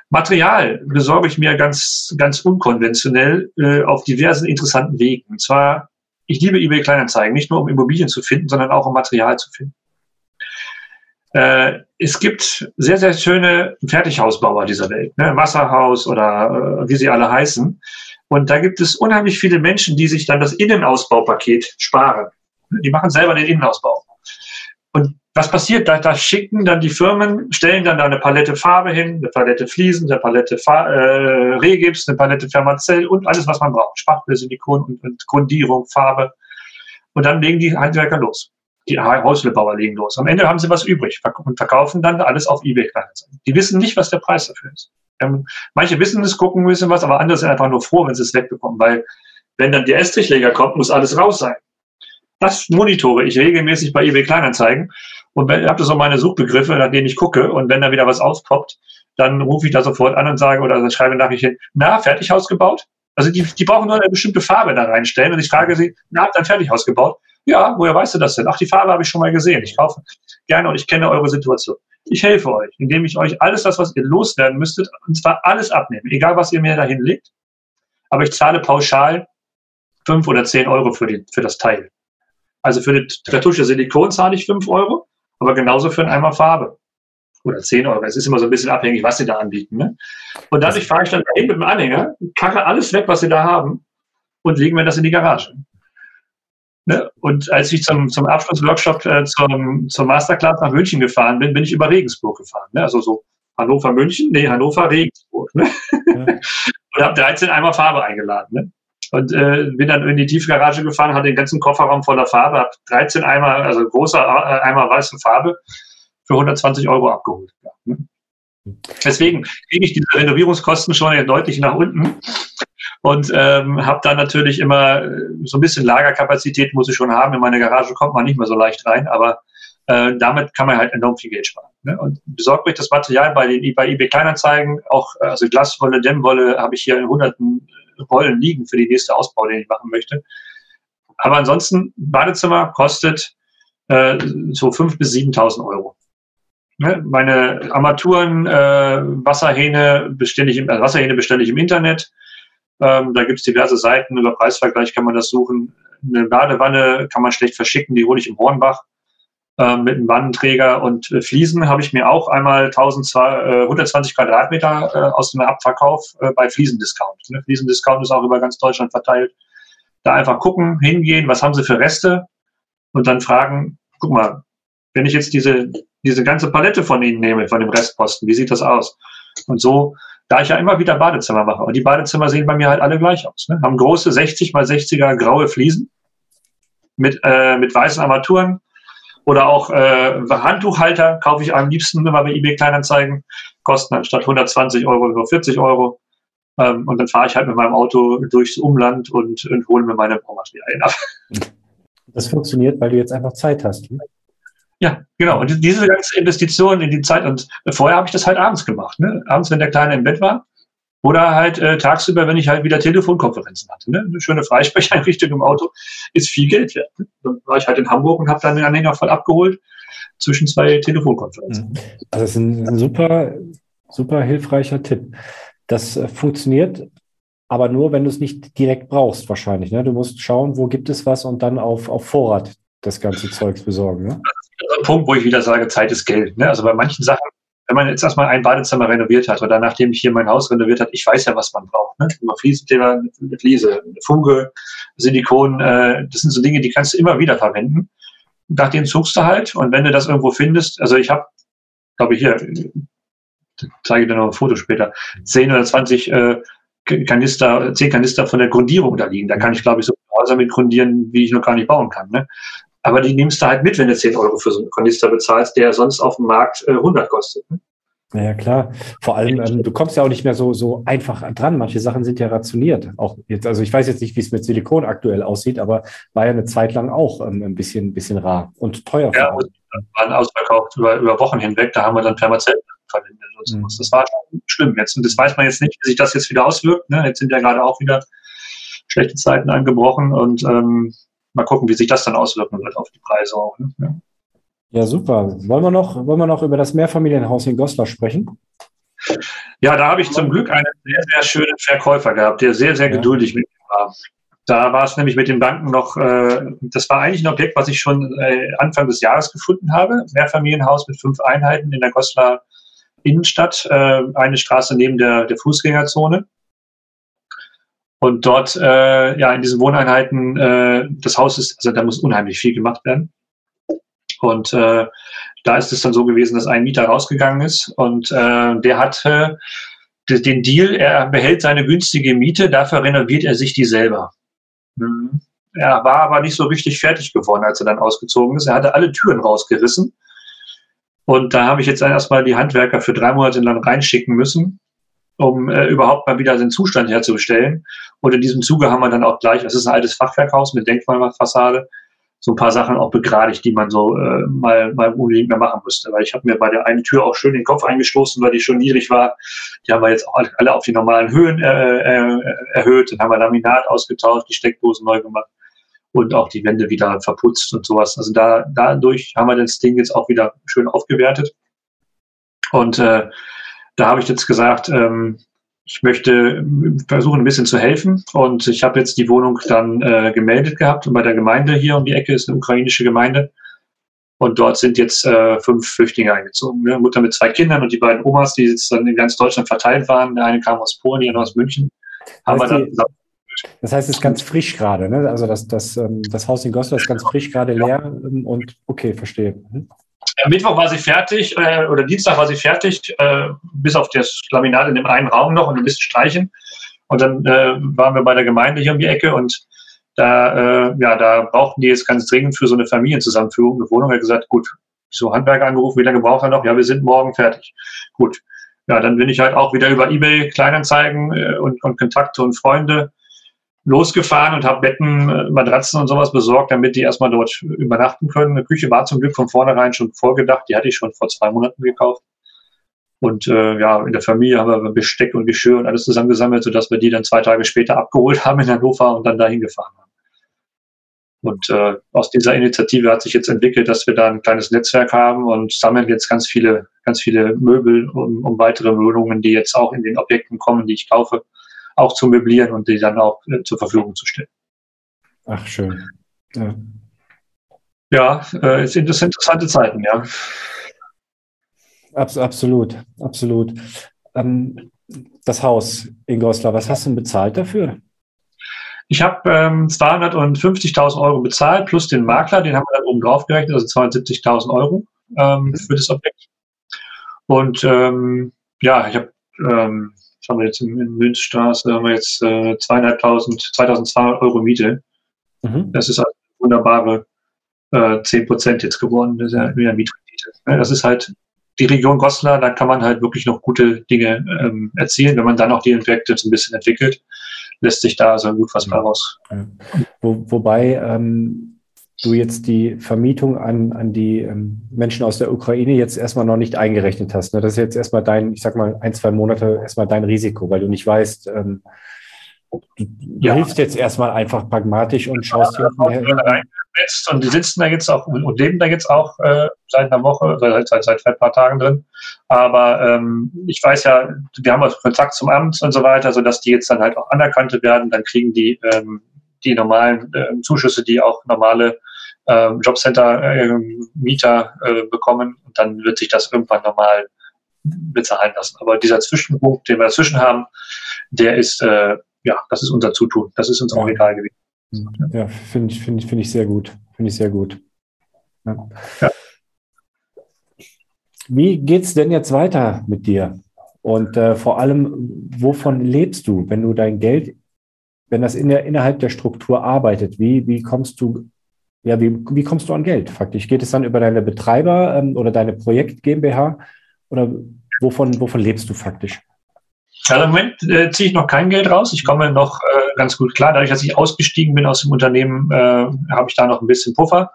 Material besorge ich mir ganz, ganz unkonventionell äh, auf diversen interessanten Wegen. Und zwar, ich liebe eBay Kleinanzeigen, nicht nur um Immobilien zu finden, sondern auch um Material zu finden. Äh, es gibt sehr, sehr schöne Fertighausbauer dieser Welt, ne? Wasserhaus oder äh, wie sie alle heißen. Und da gibt es unheimlich viele Menschen, die sich dann das Innenausbaupaket sparen. Die machen selber den Innenausbau. Und was passiert? Da, da schicken dann die Firmen, stellen dann da eine Palette Farbe hin, eine Palette Fliesen, eine Palette Fa äh, Rehgips, eine Palette Fermazell und alles, was man braucht. Spachtel, Silikon und, und Grundierung, Farbe. Und dann legen die Handwerker los die Häuslebauer legen los. Am Ende haben sie was übrig und verkaufen dann alles auf eBay Die wissen nicht, was der Preis dafür ist. Ähm, manche wissen es, gucken bisschen was, aber andere sind einfach nur froh, wenn sie es wegbekommen, weil wenn dann der Estrichleger kommt, muss alles raus sein. Das monitore ich regelmäßig bei eBay Kleinanzeigen und wenn, ich habe so meine Suchbegriffe, nach denen ich gucke und wenn da wieder was aufpoppt, dann rufe ich da sofort an und sage oder schreibe Nachricht hin, na, Fertighaus gebaut? Also die, die brauchen nur eine bestimmte Farbe da reinstellen und ich frage sie, na, habt ihr ein Fertighaus gebaut? Ja, woher weißt du das denn? Ach, die Farbe habe ich schon mal gesehen. Ich kaufe gerne und ich kenne eure Situation. Ich helfe euch, indem ich euch alles das, was ihr loswerden müsstet, und zwar alles abnehme, egal was ihr mir dahin legt. Aber ich zahle pauschal fünf oder zehn Euro für, die, für das Teil. Also für die Kartusche Silikon zahle ich fünf Euro, aber genauso für einen Eimer Farbe. Oder zehn Euro. Es ist immer so ein bisschen abhängig, was sie da anbieten. Ne? Und dadurch fahre ich dann dahin mit dem Anhänger, karre alles weg, was sie da haben und legen wir das in die Garage. Ne? Und als ich zum, zum Abschlussworkshop äh, zum, zur Masterclass nach München gefahren bin, bin ich über Regensburg gefahren. Ne? Also so Hannover, München, nee, Hannover, Regensburg. Ne? Ja. und habe 13 Eimer Farbe eingeladen. Ne? Und äh, bin dann in die Tiefgarage gefahren, hatte den ganzen Kofferraum voller Farbe, habe 13 Eimer, also großer äh, Eimer weiße Farbe für 120 Euro abgeholt. Ja, ne? Deswegen kriege ich diese Renovierungskosten schon deutlich nach unten und ähm, habe dann natürlich immer äh, so ein bisschen Lagerkapazität muss ich schon haben. In meine Garage kommt man nicht mehr so leicht rein, aber äh, damit kann man halt enorm viel Geld sparen. Ne? Und besorgt euch das Material bei den bei eBay Kleinanzeigen, auch also Glaswolle, Dämmwolle habe ich hier in hunderten Rollen liegen für die nächste Ausbau, den ich machen möchte. Aber ansonsten Badezimmer kostet äh, so fünf bis 7.000 Euro. Ne? Meine Armaturen, äh, Wasserhähne bestelle ich im, also Wasserhähne bestelle im Internet. Ähm, da gibt es diverse Seiten, über Preisvergleich kann man das suchen. Eine Badewanne kann man schlecht verschicken, die hole ich im Hornbach mit einem Wannenträger. Und äh, Fliesen habe ich mir auch einmal 1200, äh, 120 Quadratmeter äh, aus dem Abverkauf äh, bei Fliesendiscount. Ne? Fliesendiscount ist auch über ganz Deutschland verteilt. Da einfach gucken, hingehen, was haben sie für Reste und dann fragen, guck mal, wenn ich jetzt diese, diese ganze Palette von ihnen nehme, von dem Restposten, wie sieht das aus? Und so da ich ja immer wieder Badezimmer mache. Und die Badezimmer sehen bei mir halt alle gleich aus. Ne? Haben große 60 mal 60er graue Fliesen mit, äh, mit weißen Armaturen. Oder auch äh, Handtuchhalter kaufe ich am liebsten immer bei eBay Kleinanzeigen. Kosten anstatt 120 Euro über 40 Euro. Ähm, und dann fahre ich halt mit meinem Auto durchs Umland und, und hole mir meine Baumaterialien ab.
Das funktioniert, weil du jetzt einfach Zeit hast. Ne?
Ja, genau. Und diese ganze Investition in die Zeit, und vorher habe ich das halt abends gemacht. Ne? Abends, wenn der Kleine im Bett war. Oder halt äh, tagsüber, wenn ich halt wieder Telefonkonferenzen hatte. Ne? Eine schöne Freisprecheinrichtung im Auto ist viel Geld wert. Ne? Dann war ich halt in Hamburg und habe dann den Anhänger voll abgeholt zwischen zwei Telefonkonferenzen.
Also das ist ein, ein super, super hilfreicher Tipp. Das äh, funktioniert aber nur, wenn du es nicht direkt brauchst, wahrscheinlich. Ne? Du musst schauen, wo gibt es was und dann auf, auf Vorrat das ganze Zeugs besorgen. Ne?
Das ist ein Punkt, wo ich wieder sage, Zeit ist Geld. Ne? Also bei manchen Sachen, wenn man jetzt erstmal ein Badezimmer renoviert hat oder nachdem ich hier mein Haus renoviert habe, ich weiß ja, was man braucht. Ne? Über Fliesenthema, eine Fliese, eine Funke, Silikon, äh, das sind so Dinge, die kannst du immer wieder verwenden. Nach denen suchst du halt und wenn du das irgendwo findest, also ich habe, glaube ich, hier, zeige dir noch ein Foto später, 10 oder 20 äh, Kanister, 10 Kanister von der Grundierung da liegen. Da kann ich, glaube ich, so Häuser mit grundieren, wie ich noch gar nicht bauen kann. Ne? Aber die nimmst du halt mit, wenn du 10 Euro für so einen Kanister bezahlst, der sonst auf dem Markt äh, 100 kostet. Ne?
Ja, klar. Vor allem, ähm, du kommst ja auch nicht mehr so, so einfach dran. Manche Sachen sind ja rationiert. Auch jetzt, also ich weiß jetzt nicht, wie es mit Silikon aktuell aussieht, aber war ja eine Zeit lang auch ähm, ein bisschen, bisschen rar und teuer.
Ja, und waren ausverkauft über, über Wochen hinweg. Da haben wir dann Permazell verwendet. Mhm. Das war schon schlimm jetzt. Und das weiß man jetzt nicht, wie sich das jetzt wieder auswirkt. Ne? Jetzt sind ja gerade auch wieder schlechte Zeiten angebrochen und ähm, mal gucken, wie sich das dann auswirken wird auf die Preise auch. Ne? Ja.
Ja, super. Wollen wir noch, wollen wir noch über das Mehrfamilienhaus in Goslar sprechen?
Ja, da habe ich zum Glück einen sehr, sehr schönen Verkäufer gehabt, der sehr, sehr geduldig mit mir war. Da war es nämlich mit den Banken noch, äh, das war eigentlich ein Objekt, was ich schon äh, Anfang des Jahres gefunden habe. Mehrfamilienhaus mit fünf Einheiten in der Goslar Innenstadt, äh, eine Straße neben der, der Fußgängerzone. Und dort, äh, ja, in diesen Wohneinheiten, äh, das Haus ist, also da muss unheimlich viel gemacht werden. Und äh, da ist es dann so gewesen, dass ein Mieter rausgegangen ist und äh, der hat äh, den Deal, er behält seine günstige Miete, dafür renoviert er sich die selber. Mhm. Er war aber nicht so richtig fertig geworden, als er dann ausgezogen ist. Er hatte alle Türen rausgerissen. Und da habe ich jetzt erstmal die Handwerker für drei Monate dann reinschicken müssen, um äh, überhaupt mal wieder den Zustand herzustellen. Und in diesem Zuge haben wir dann auch gleich, es ist ein altes Fachwerkhaus mit Denkmalfassade, so ein paar Sachen auch begradigt, die man so äh, mal, mal unbedingt mehr machen müsste. Weil ich habe mir bei der einen Tür auch schön den Kopf eingestoßen, weil die schon niedrig war. Die haben wir jetzt auch alle auf die normalen Höhen äh, äh, erhöht. Dann haben wir Laminat ausgetauscht, die Steckdosen neu gemacht und auch die Wände wieder verputzt und sowas. Also da, dadurch haben wir das Ding jetzt auch wieder schön aufgewertet. Und äh, da habe ich jetzt gesagt, ähm, ich möchte versuchen, ein bisschen zu helfen. Und ich habe jetzt die Wohnung dann äh, gemeldet gehabt. Und bei der Gemeinde hier um die Ecke ist eine ukrainische Gemeinde. Und dort sind jetzt äh, fünf Flüchtlinge eingezogen. Ne? Mutter mit zwei Kindern und die beiden Omas, die jetzt dann in ganz Deutschland verteilt waren. Der eine kam aus Polen, die andere aus München. Haben
wir dann das heißt, es ist ganz frisch gerade, ne? Also das, das, ähm, das Haus in Goslar ist ganz frisch gerade leer ähm, und okay, verstehe. Mhm.
Mittwoch war sie fertig äh, oder Dienstag war sie fertig, äh, bis auf das Laminat in dem einen Raum noch und ein bisschen streichen. Und dann äh, waren wir bei der Gemeinde hier um die Ecke und da, äh, ja, da brauchten die jetzt ganz dringend für so eine Familienzusammenführung eine Wohnung. Er hat gesagt, gut, so Handwerker angerufen, wie lange braucht er noch? Ja, wir sind morgen fertig. Gut. Ja, dann bin ich halt auch wieder über Ebay Kleinanzeigen äh, und, und Kontakte und Freunde losgefahren und habe Betten, äh, Matratzen und sowas besorgt, damit die erstmal dort übernachten können. Eine Küche war zum Glück von vornherein schon vorgedacht, die hatte ich schon vor zwei Monaten gekauft. Und äh, ja, in der Familie haben wir Besteck und Geschirr und alles zusammengesammelt, sodass wir die dann zwei Tage später abgeholt haben in Hannover und dann dahin gefahren haben. Und äh, aus dieser Initiative hat sich jetzt entwickelt, dass wir da ein kleines Netzwerk haben und sammeln jetzt ganz viele, ganz viele Möbel um, um weitere Wohnungen, die jetzt auch in den Objekten kommen, die ich kaufe, auch zu möblieren und die dann auch äh, zur Verfügung zu stellen.
Ach, schön. Ja,
ja äh, es sind das interessante Zeiten, ja.
Abs absolut, absolut. Ähm, das Haus in Goslar, was hast du denn bezahlt dafür?
Ich habe ähm, 250.000 Euro bezahlt plus den Makler, den haben wir dann oben drauf gerechnet, also 270.000 Euro ähm, mhm. für das Objekt. Und ähm, ja, ich habe ähm, haben wir jetzt in, in Münzstraße, haben wir jetzt äh, zweieinhalbtausend, 2200 Euro Miete. Mhm. Das ist halt eine wunderbare äh, 10 Prozent jetzt geworden, das ist ja wieder Mietrendite. Das ist halt die Region Goslar, da kann man halt wirklich noch gute Dinge ähm, erzielen. Wenn man dann auch die Projekte so ein bisschen entwickelt, lässt sich da so gut was bei raus. Ja.
Wo, wobei ähm, du jetzt die Vermietung an, an die ähm, Menschen aus der Ukraine jetzt erstmal noch nicht eingerechnet hast. Ne? Das ist jetzt erstmal dein, ich sag mal, ein, zwei Monate erstmal dein Risiko, weil du nicht weißt, ähm, Du, du ja. hilfst jetzt erstmal einfach pragmatisch und schaust hier
rein. Und die sitzen da jetzt auch und leben da jetzt auch äh, seit einer Woche, seit, seit, seit ein paar Tagen drin. Aber ähm, ich weiß ja, wir haben auch Kontakt zum Amt und so weiter, sodass die jetzt dann halt auch anerkannt werden. Dann kriegen die ähm, die normalen äh, Zuschüsse, die auch normale äh, Jobcenter-Mieter äh, bekommen. Und dann wird sich das irgendwann normal bezahlen lassen. Aber dieser Zwischenpunkt, den wir dazwischen haben, der ist äh, ja, das ist unser Zutun. Das ist uns auch egal gewesen.
Ja, finde ich, finde ich, finde ich sehr gut. Finde ich sehr gut. Ja. ja. Wie geht's denn jetzt weiter mit dir? Und äh, vor allem, wovon lebst du, wenn du dein Geld, wenn das in der, innerhalb der Struktur arbeitet? Wie, wie kommst du, ja, wie, wie kommst du an Geld faktisch? Geht es dann über deine Betreiber ähm, oder deine Projekt GmbH? Oder wovon, wovon lebst du faktisch?
Also im Moment äh, ziehe ich noch kein Geld raus. Ich komme noch äh, ganz gut klar. Dadurch, dass ich ausgestiegen bin aus dem Unternehmen, äh, habe ich da noch ein bisschen Puffer.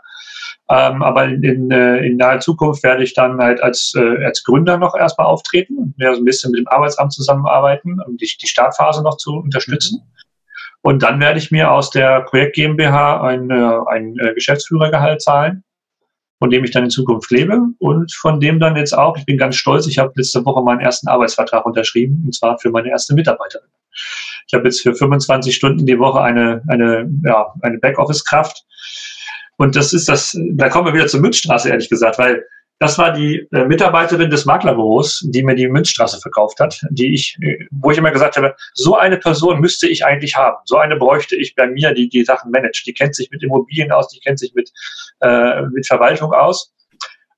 Ähm, aber in, äh, in naher Zukunft werde ich dann halt als, äh, als Gründer noch erstmal auftreten und ja, so ein bisschen mit dem Arbeitsamt zusammenarbeiten, um die, die Startphase noch zu unterstützen. Und dann werde ich mir aus der Projekt GmbH ein, äh, ein äh, Geschäftsführergehalt zahlen von dem ich dann in Zukunft lebe und von dem dann jetzt auch, ich bin ganz stolz, ich habe letzte Woche meinen ersten Arbeitsvertrag unterschrieben und zwar für meine erste Mitarbeiterin. Ich habe jetzt für 25 Stunden die Woche eine, eine, ja, eine Backoffice-Kraft. Und das ist das, da kommen wir wieder zur Münzstraße, ehrlich gesagt, weil das war die äh, Mitarbeiterin des Maklerbüros, die mir die Münzstraße verkauft hat, die ich, äh, wo ich immer gesagt habe, so eine Person müsste ich eigentlich haben. So eine bräuchte ich bei mir, die die Sachen managt. Die kennt sich mit Immobilien aus, die kennt sich mit, äh, mit Verwaltung aus.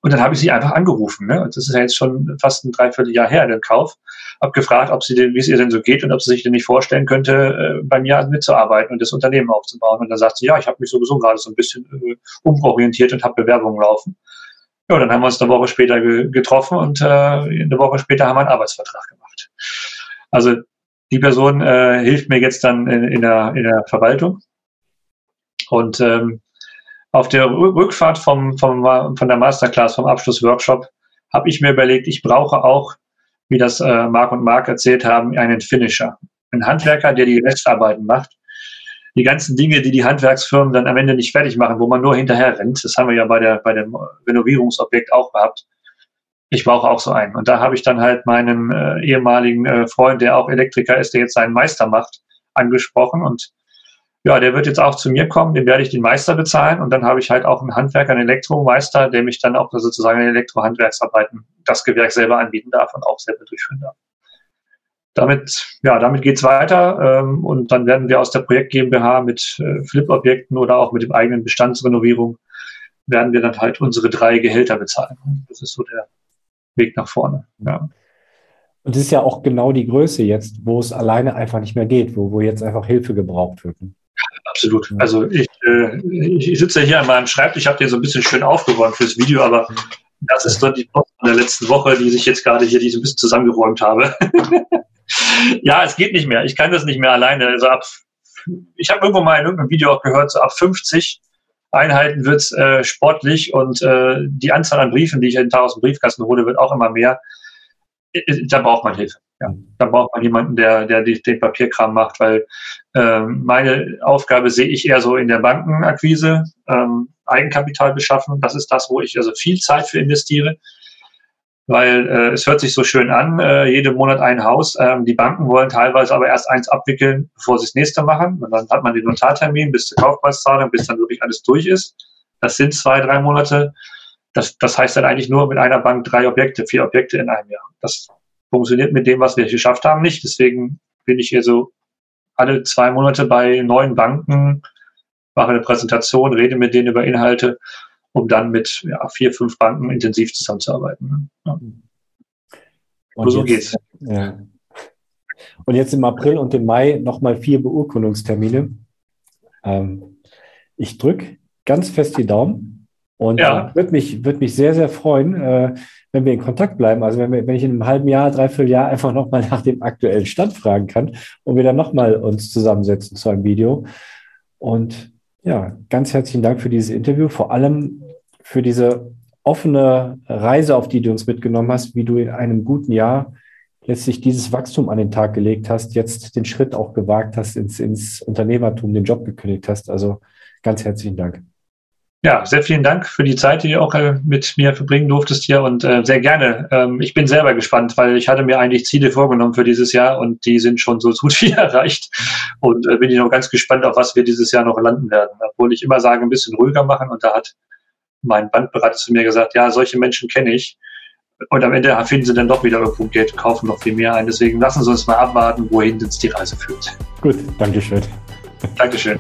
Und dann habe ich sie einfach angerufen. Ne? Und das ist ja jetzt schon fast ein Dreivierteljahr her, den Kauf. Hab gefragt, ob sie denn, wie es ihr denn so geht und ob sie sich denn nicht vorstellen könnte, äh, bei mir mitzuarbeiten und das Unternehmen aufzubauen. Und dann sagt sie, ja, ich habe mich sowieso gerade so ein bisschen äh, umorientiert und habe Bewerbungen laufen. Ja, dann haben wir uns eine Woche später ge getroffen und äh, eine Woche später haben wir einen Arbeitsvertrag gemacht. Also die Person äh, hilft mir jetzt dann in, in, der, in der Verwaltung. Und ähm, auf der Rückfahrt vom, vom, von der Masterclass, vom Abschlussworkshop, habe ich mir überlegt, ich brauche auch, wie das äh, Marc und Marc erzählt haben, einen Finisher. Einen Handwerker, der die Restarbeiten macht die ganzen Dinge, die die Handwerksfirmen dann am Ende nicht fertig machen, wo man nur hinterher rennt. Das haben wir ja bei, der, bei dem Renovierungsobjekt auch gehabt. Ich brauche auch so einen. Und da habe ich dann halt meinen äh, ehemaligen äh, Freund, der auch Elektriker ist, der jetzt seinen Meister macht, angesprochen. Und ja, der wird jetzt auch zu mir kommen, dem werde ich den Meister bezahlen. Und dann habe ich halt auch einen Handwerker, einen Elektromeister, der mich dann auch sozusagen in Elektrohandwerksarbeiten das Gewerk selber anbieten darf und auch selber durchführen darf damit, ja, damit geht's weiter ähm, und dann werden wir aus der Projekt GmbH mit äh, Flip-Objekten oder auch mit dem eigenen Bestandsrenovierung werden wir dann halt unsere drei Gehälter bezahlen. Das ist so der Weg nach vorne. Ja.
Und das ist ja auch genau die Größe jetzt, wo es alleine einfach nicht mehr geht, wo, wo jetzt einfach Hilfe gebraucht wird.
Absolut. Also ich, äh, ich sitze hier an meinem Schreibtisch, ich habe den so ein bisschen schön aufgeräumt fürs Video, aber das ist dort die Post von der letzten Woche, die sich jetzt gerade hier die so ein bisschen zusammengeräumt habe. ja, es geht nicht mehr. Ich kann das nicht mehr alleine. Also ab, ich habe irgendwo mal in irgendeinem Video auch gehört, so ab 50 Einheiten wird es äh, sportlich und äh, die Anzahl an Briefen, die ich jeden Tag aus dem Briefkasten hole, wird auch immer mehr. Äh, äh, da braucht man Hilfe. Ja, da braucht man jemanden, der, der den Papierkram macht, weil ähm, meine Aufgabe sehe ich eher so in der Bankenakquise, ähm, Eigenkapital beschaffen. Das ist das, wo ich also viel Zeit für investiere weil äh, es hört sich so schön an, äh, jeden Monat ein Haus. Ähm, die Banken wollen teilweise aber erst eins abwickeln, bevor sie das nächste machen. Und dann hat man den Notartermin bis zur Kaufpreiszahlung, bis dann wirklich alles durch ist. Das sind zwei, drei Monate. Das, das heißt dann eigentlich nur mit einer Bank drei Objekte, vier Objekte in einem Jahr. Das funktioniert mit dem, was wir geschafft haben, nicht. Deswegen bin ich hier so alle zwei Monate bei neuen Banken, mache eine Präsentation, rede mit denen über Inhalte um dann mit ja, vier, fünf Banken intensiv zusammenzuarbeiten. Ne? Ja.
Und so jetzt, geht's. Ja. Und jetzt im April und im Mai nochmal vier Beurkundungstermine. Ähm, ich drücke ganz fest die Daumen, Und ja. würde mich, würd mich sehr, sehr freuen, äh, wenn wir in Kontakt bleiben. Also wenn, wir, wenn ich in einem halben Jahr, dreiviertel Jahr einfach nochmal nach dem aktuellen Stand fragen kann und wir dann nochmal uns zusammensetzen zu einem Video. Und ja, ganz herzlichen Dank für dieses Interview, vor allem für diese offene Reise, auf die du uns mitgenommen hast, wie du in einem guten Jahr letztlich dieses Wachstum an den Tag gelegt hast, jetzt den Schritt auch gewagt hast ins, ins Unternehmertum, den Job gekündigt hast. Also ganz herzlichen Dank.
Ja, sehr vielen Dank für die Zeit, die du auch äh, mit mir verbringen durftest hier und äh, sehr gerne. Ähm, ich bin selber gespannt, weil ich hatte mir eigentlich Ziele vorgenommen für dieses Jahr und die sind schon so gut wie erreicht. Und äh, bin ich noch ganz gespannt, auf was wir dieses Jahr noch landen werden. Obwohl ich immer sage, ein bisschen ruhiger machen und da hat mein Bankberater zu mir gesagt, ja, solche Menschen kenne ich. Und am Ende finden sie dann doch wieder irgendwo Geld, kaufen noch viel mehr ein. Deswegen lassen Sie uns mal abwarten, wohin uns die Reise führt.
Gut, Dankeschön.
Dankeschön.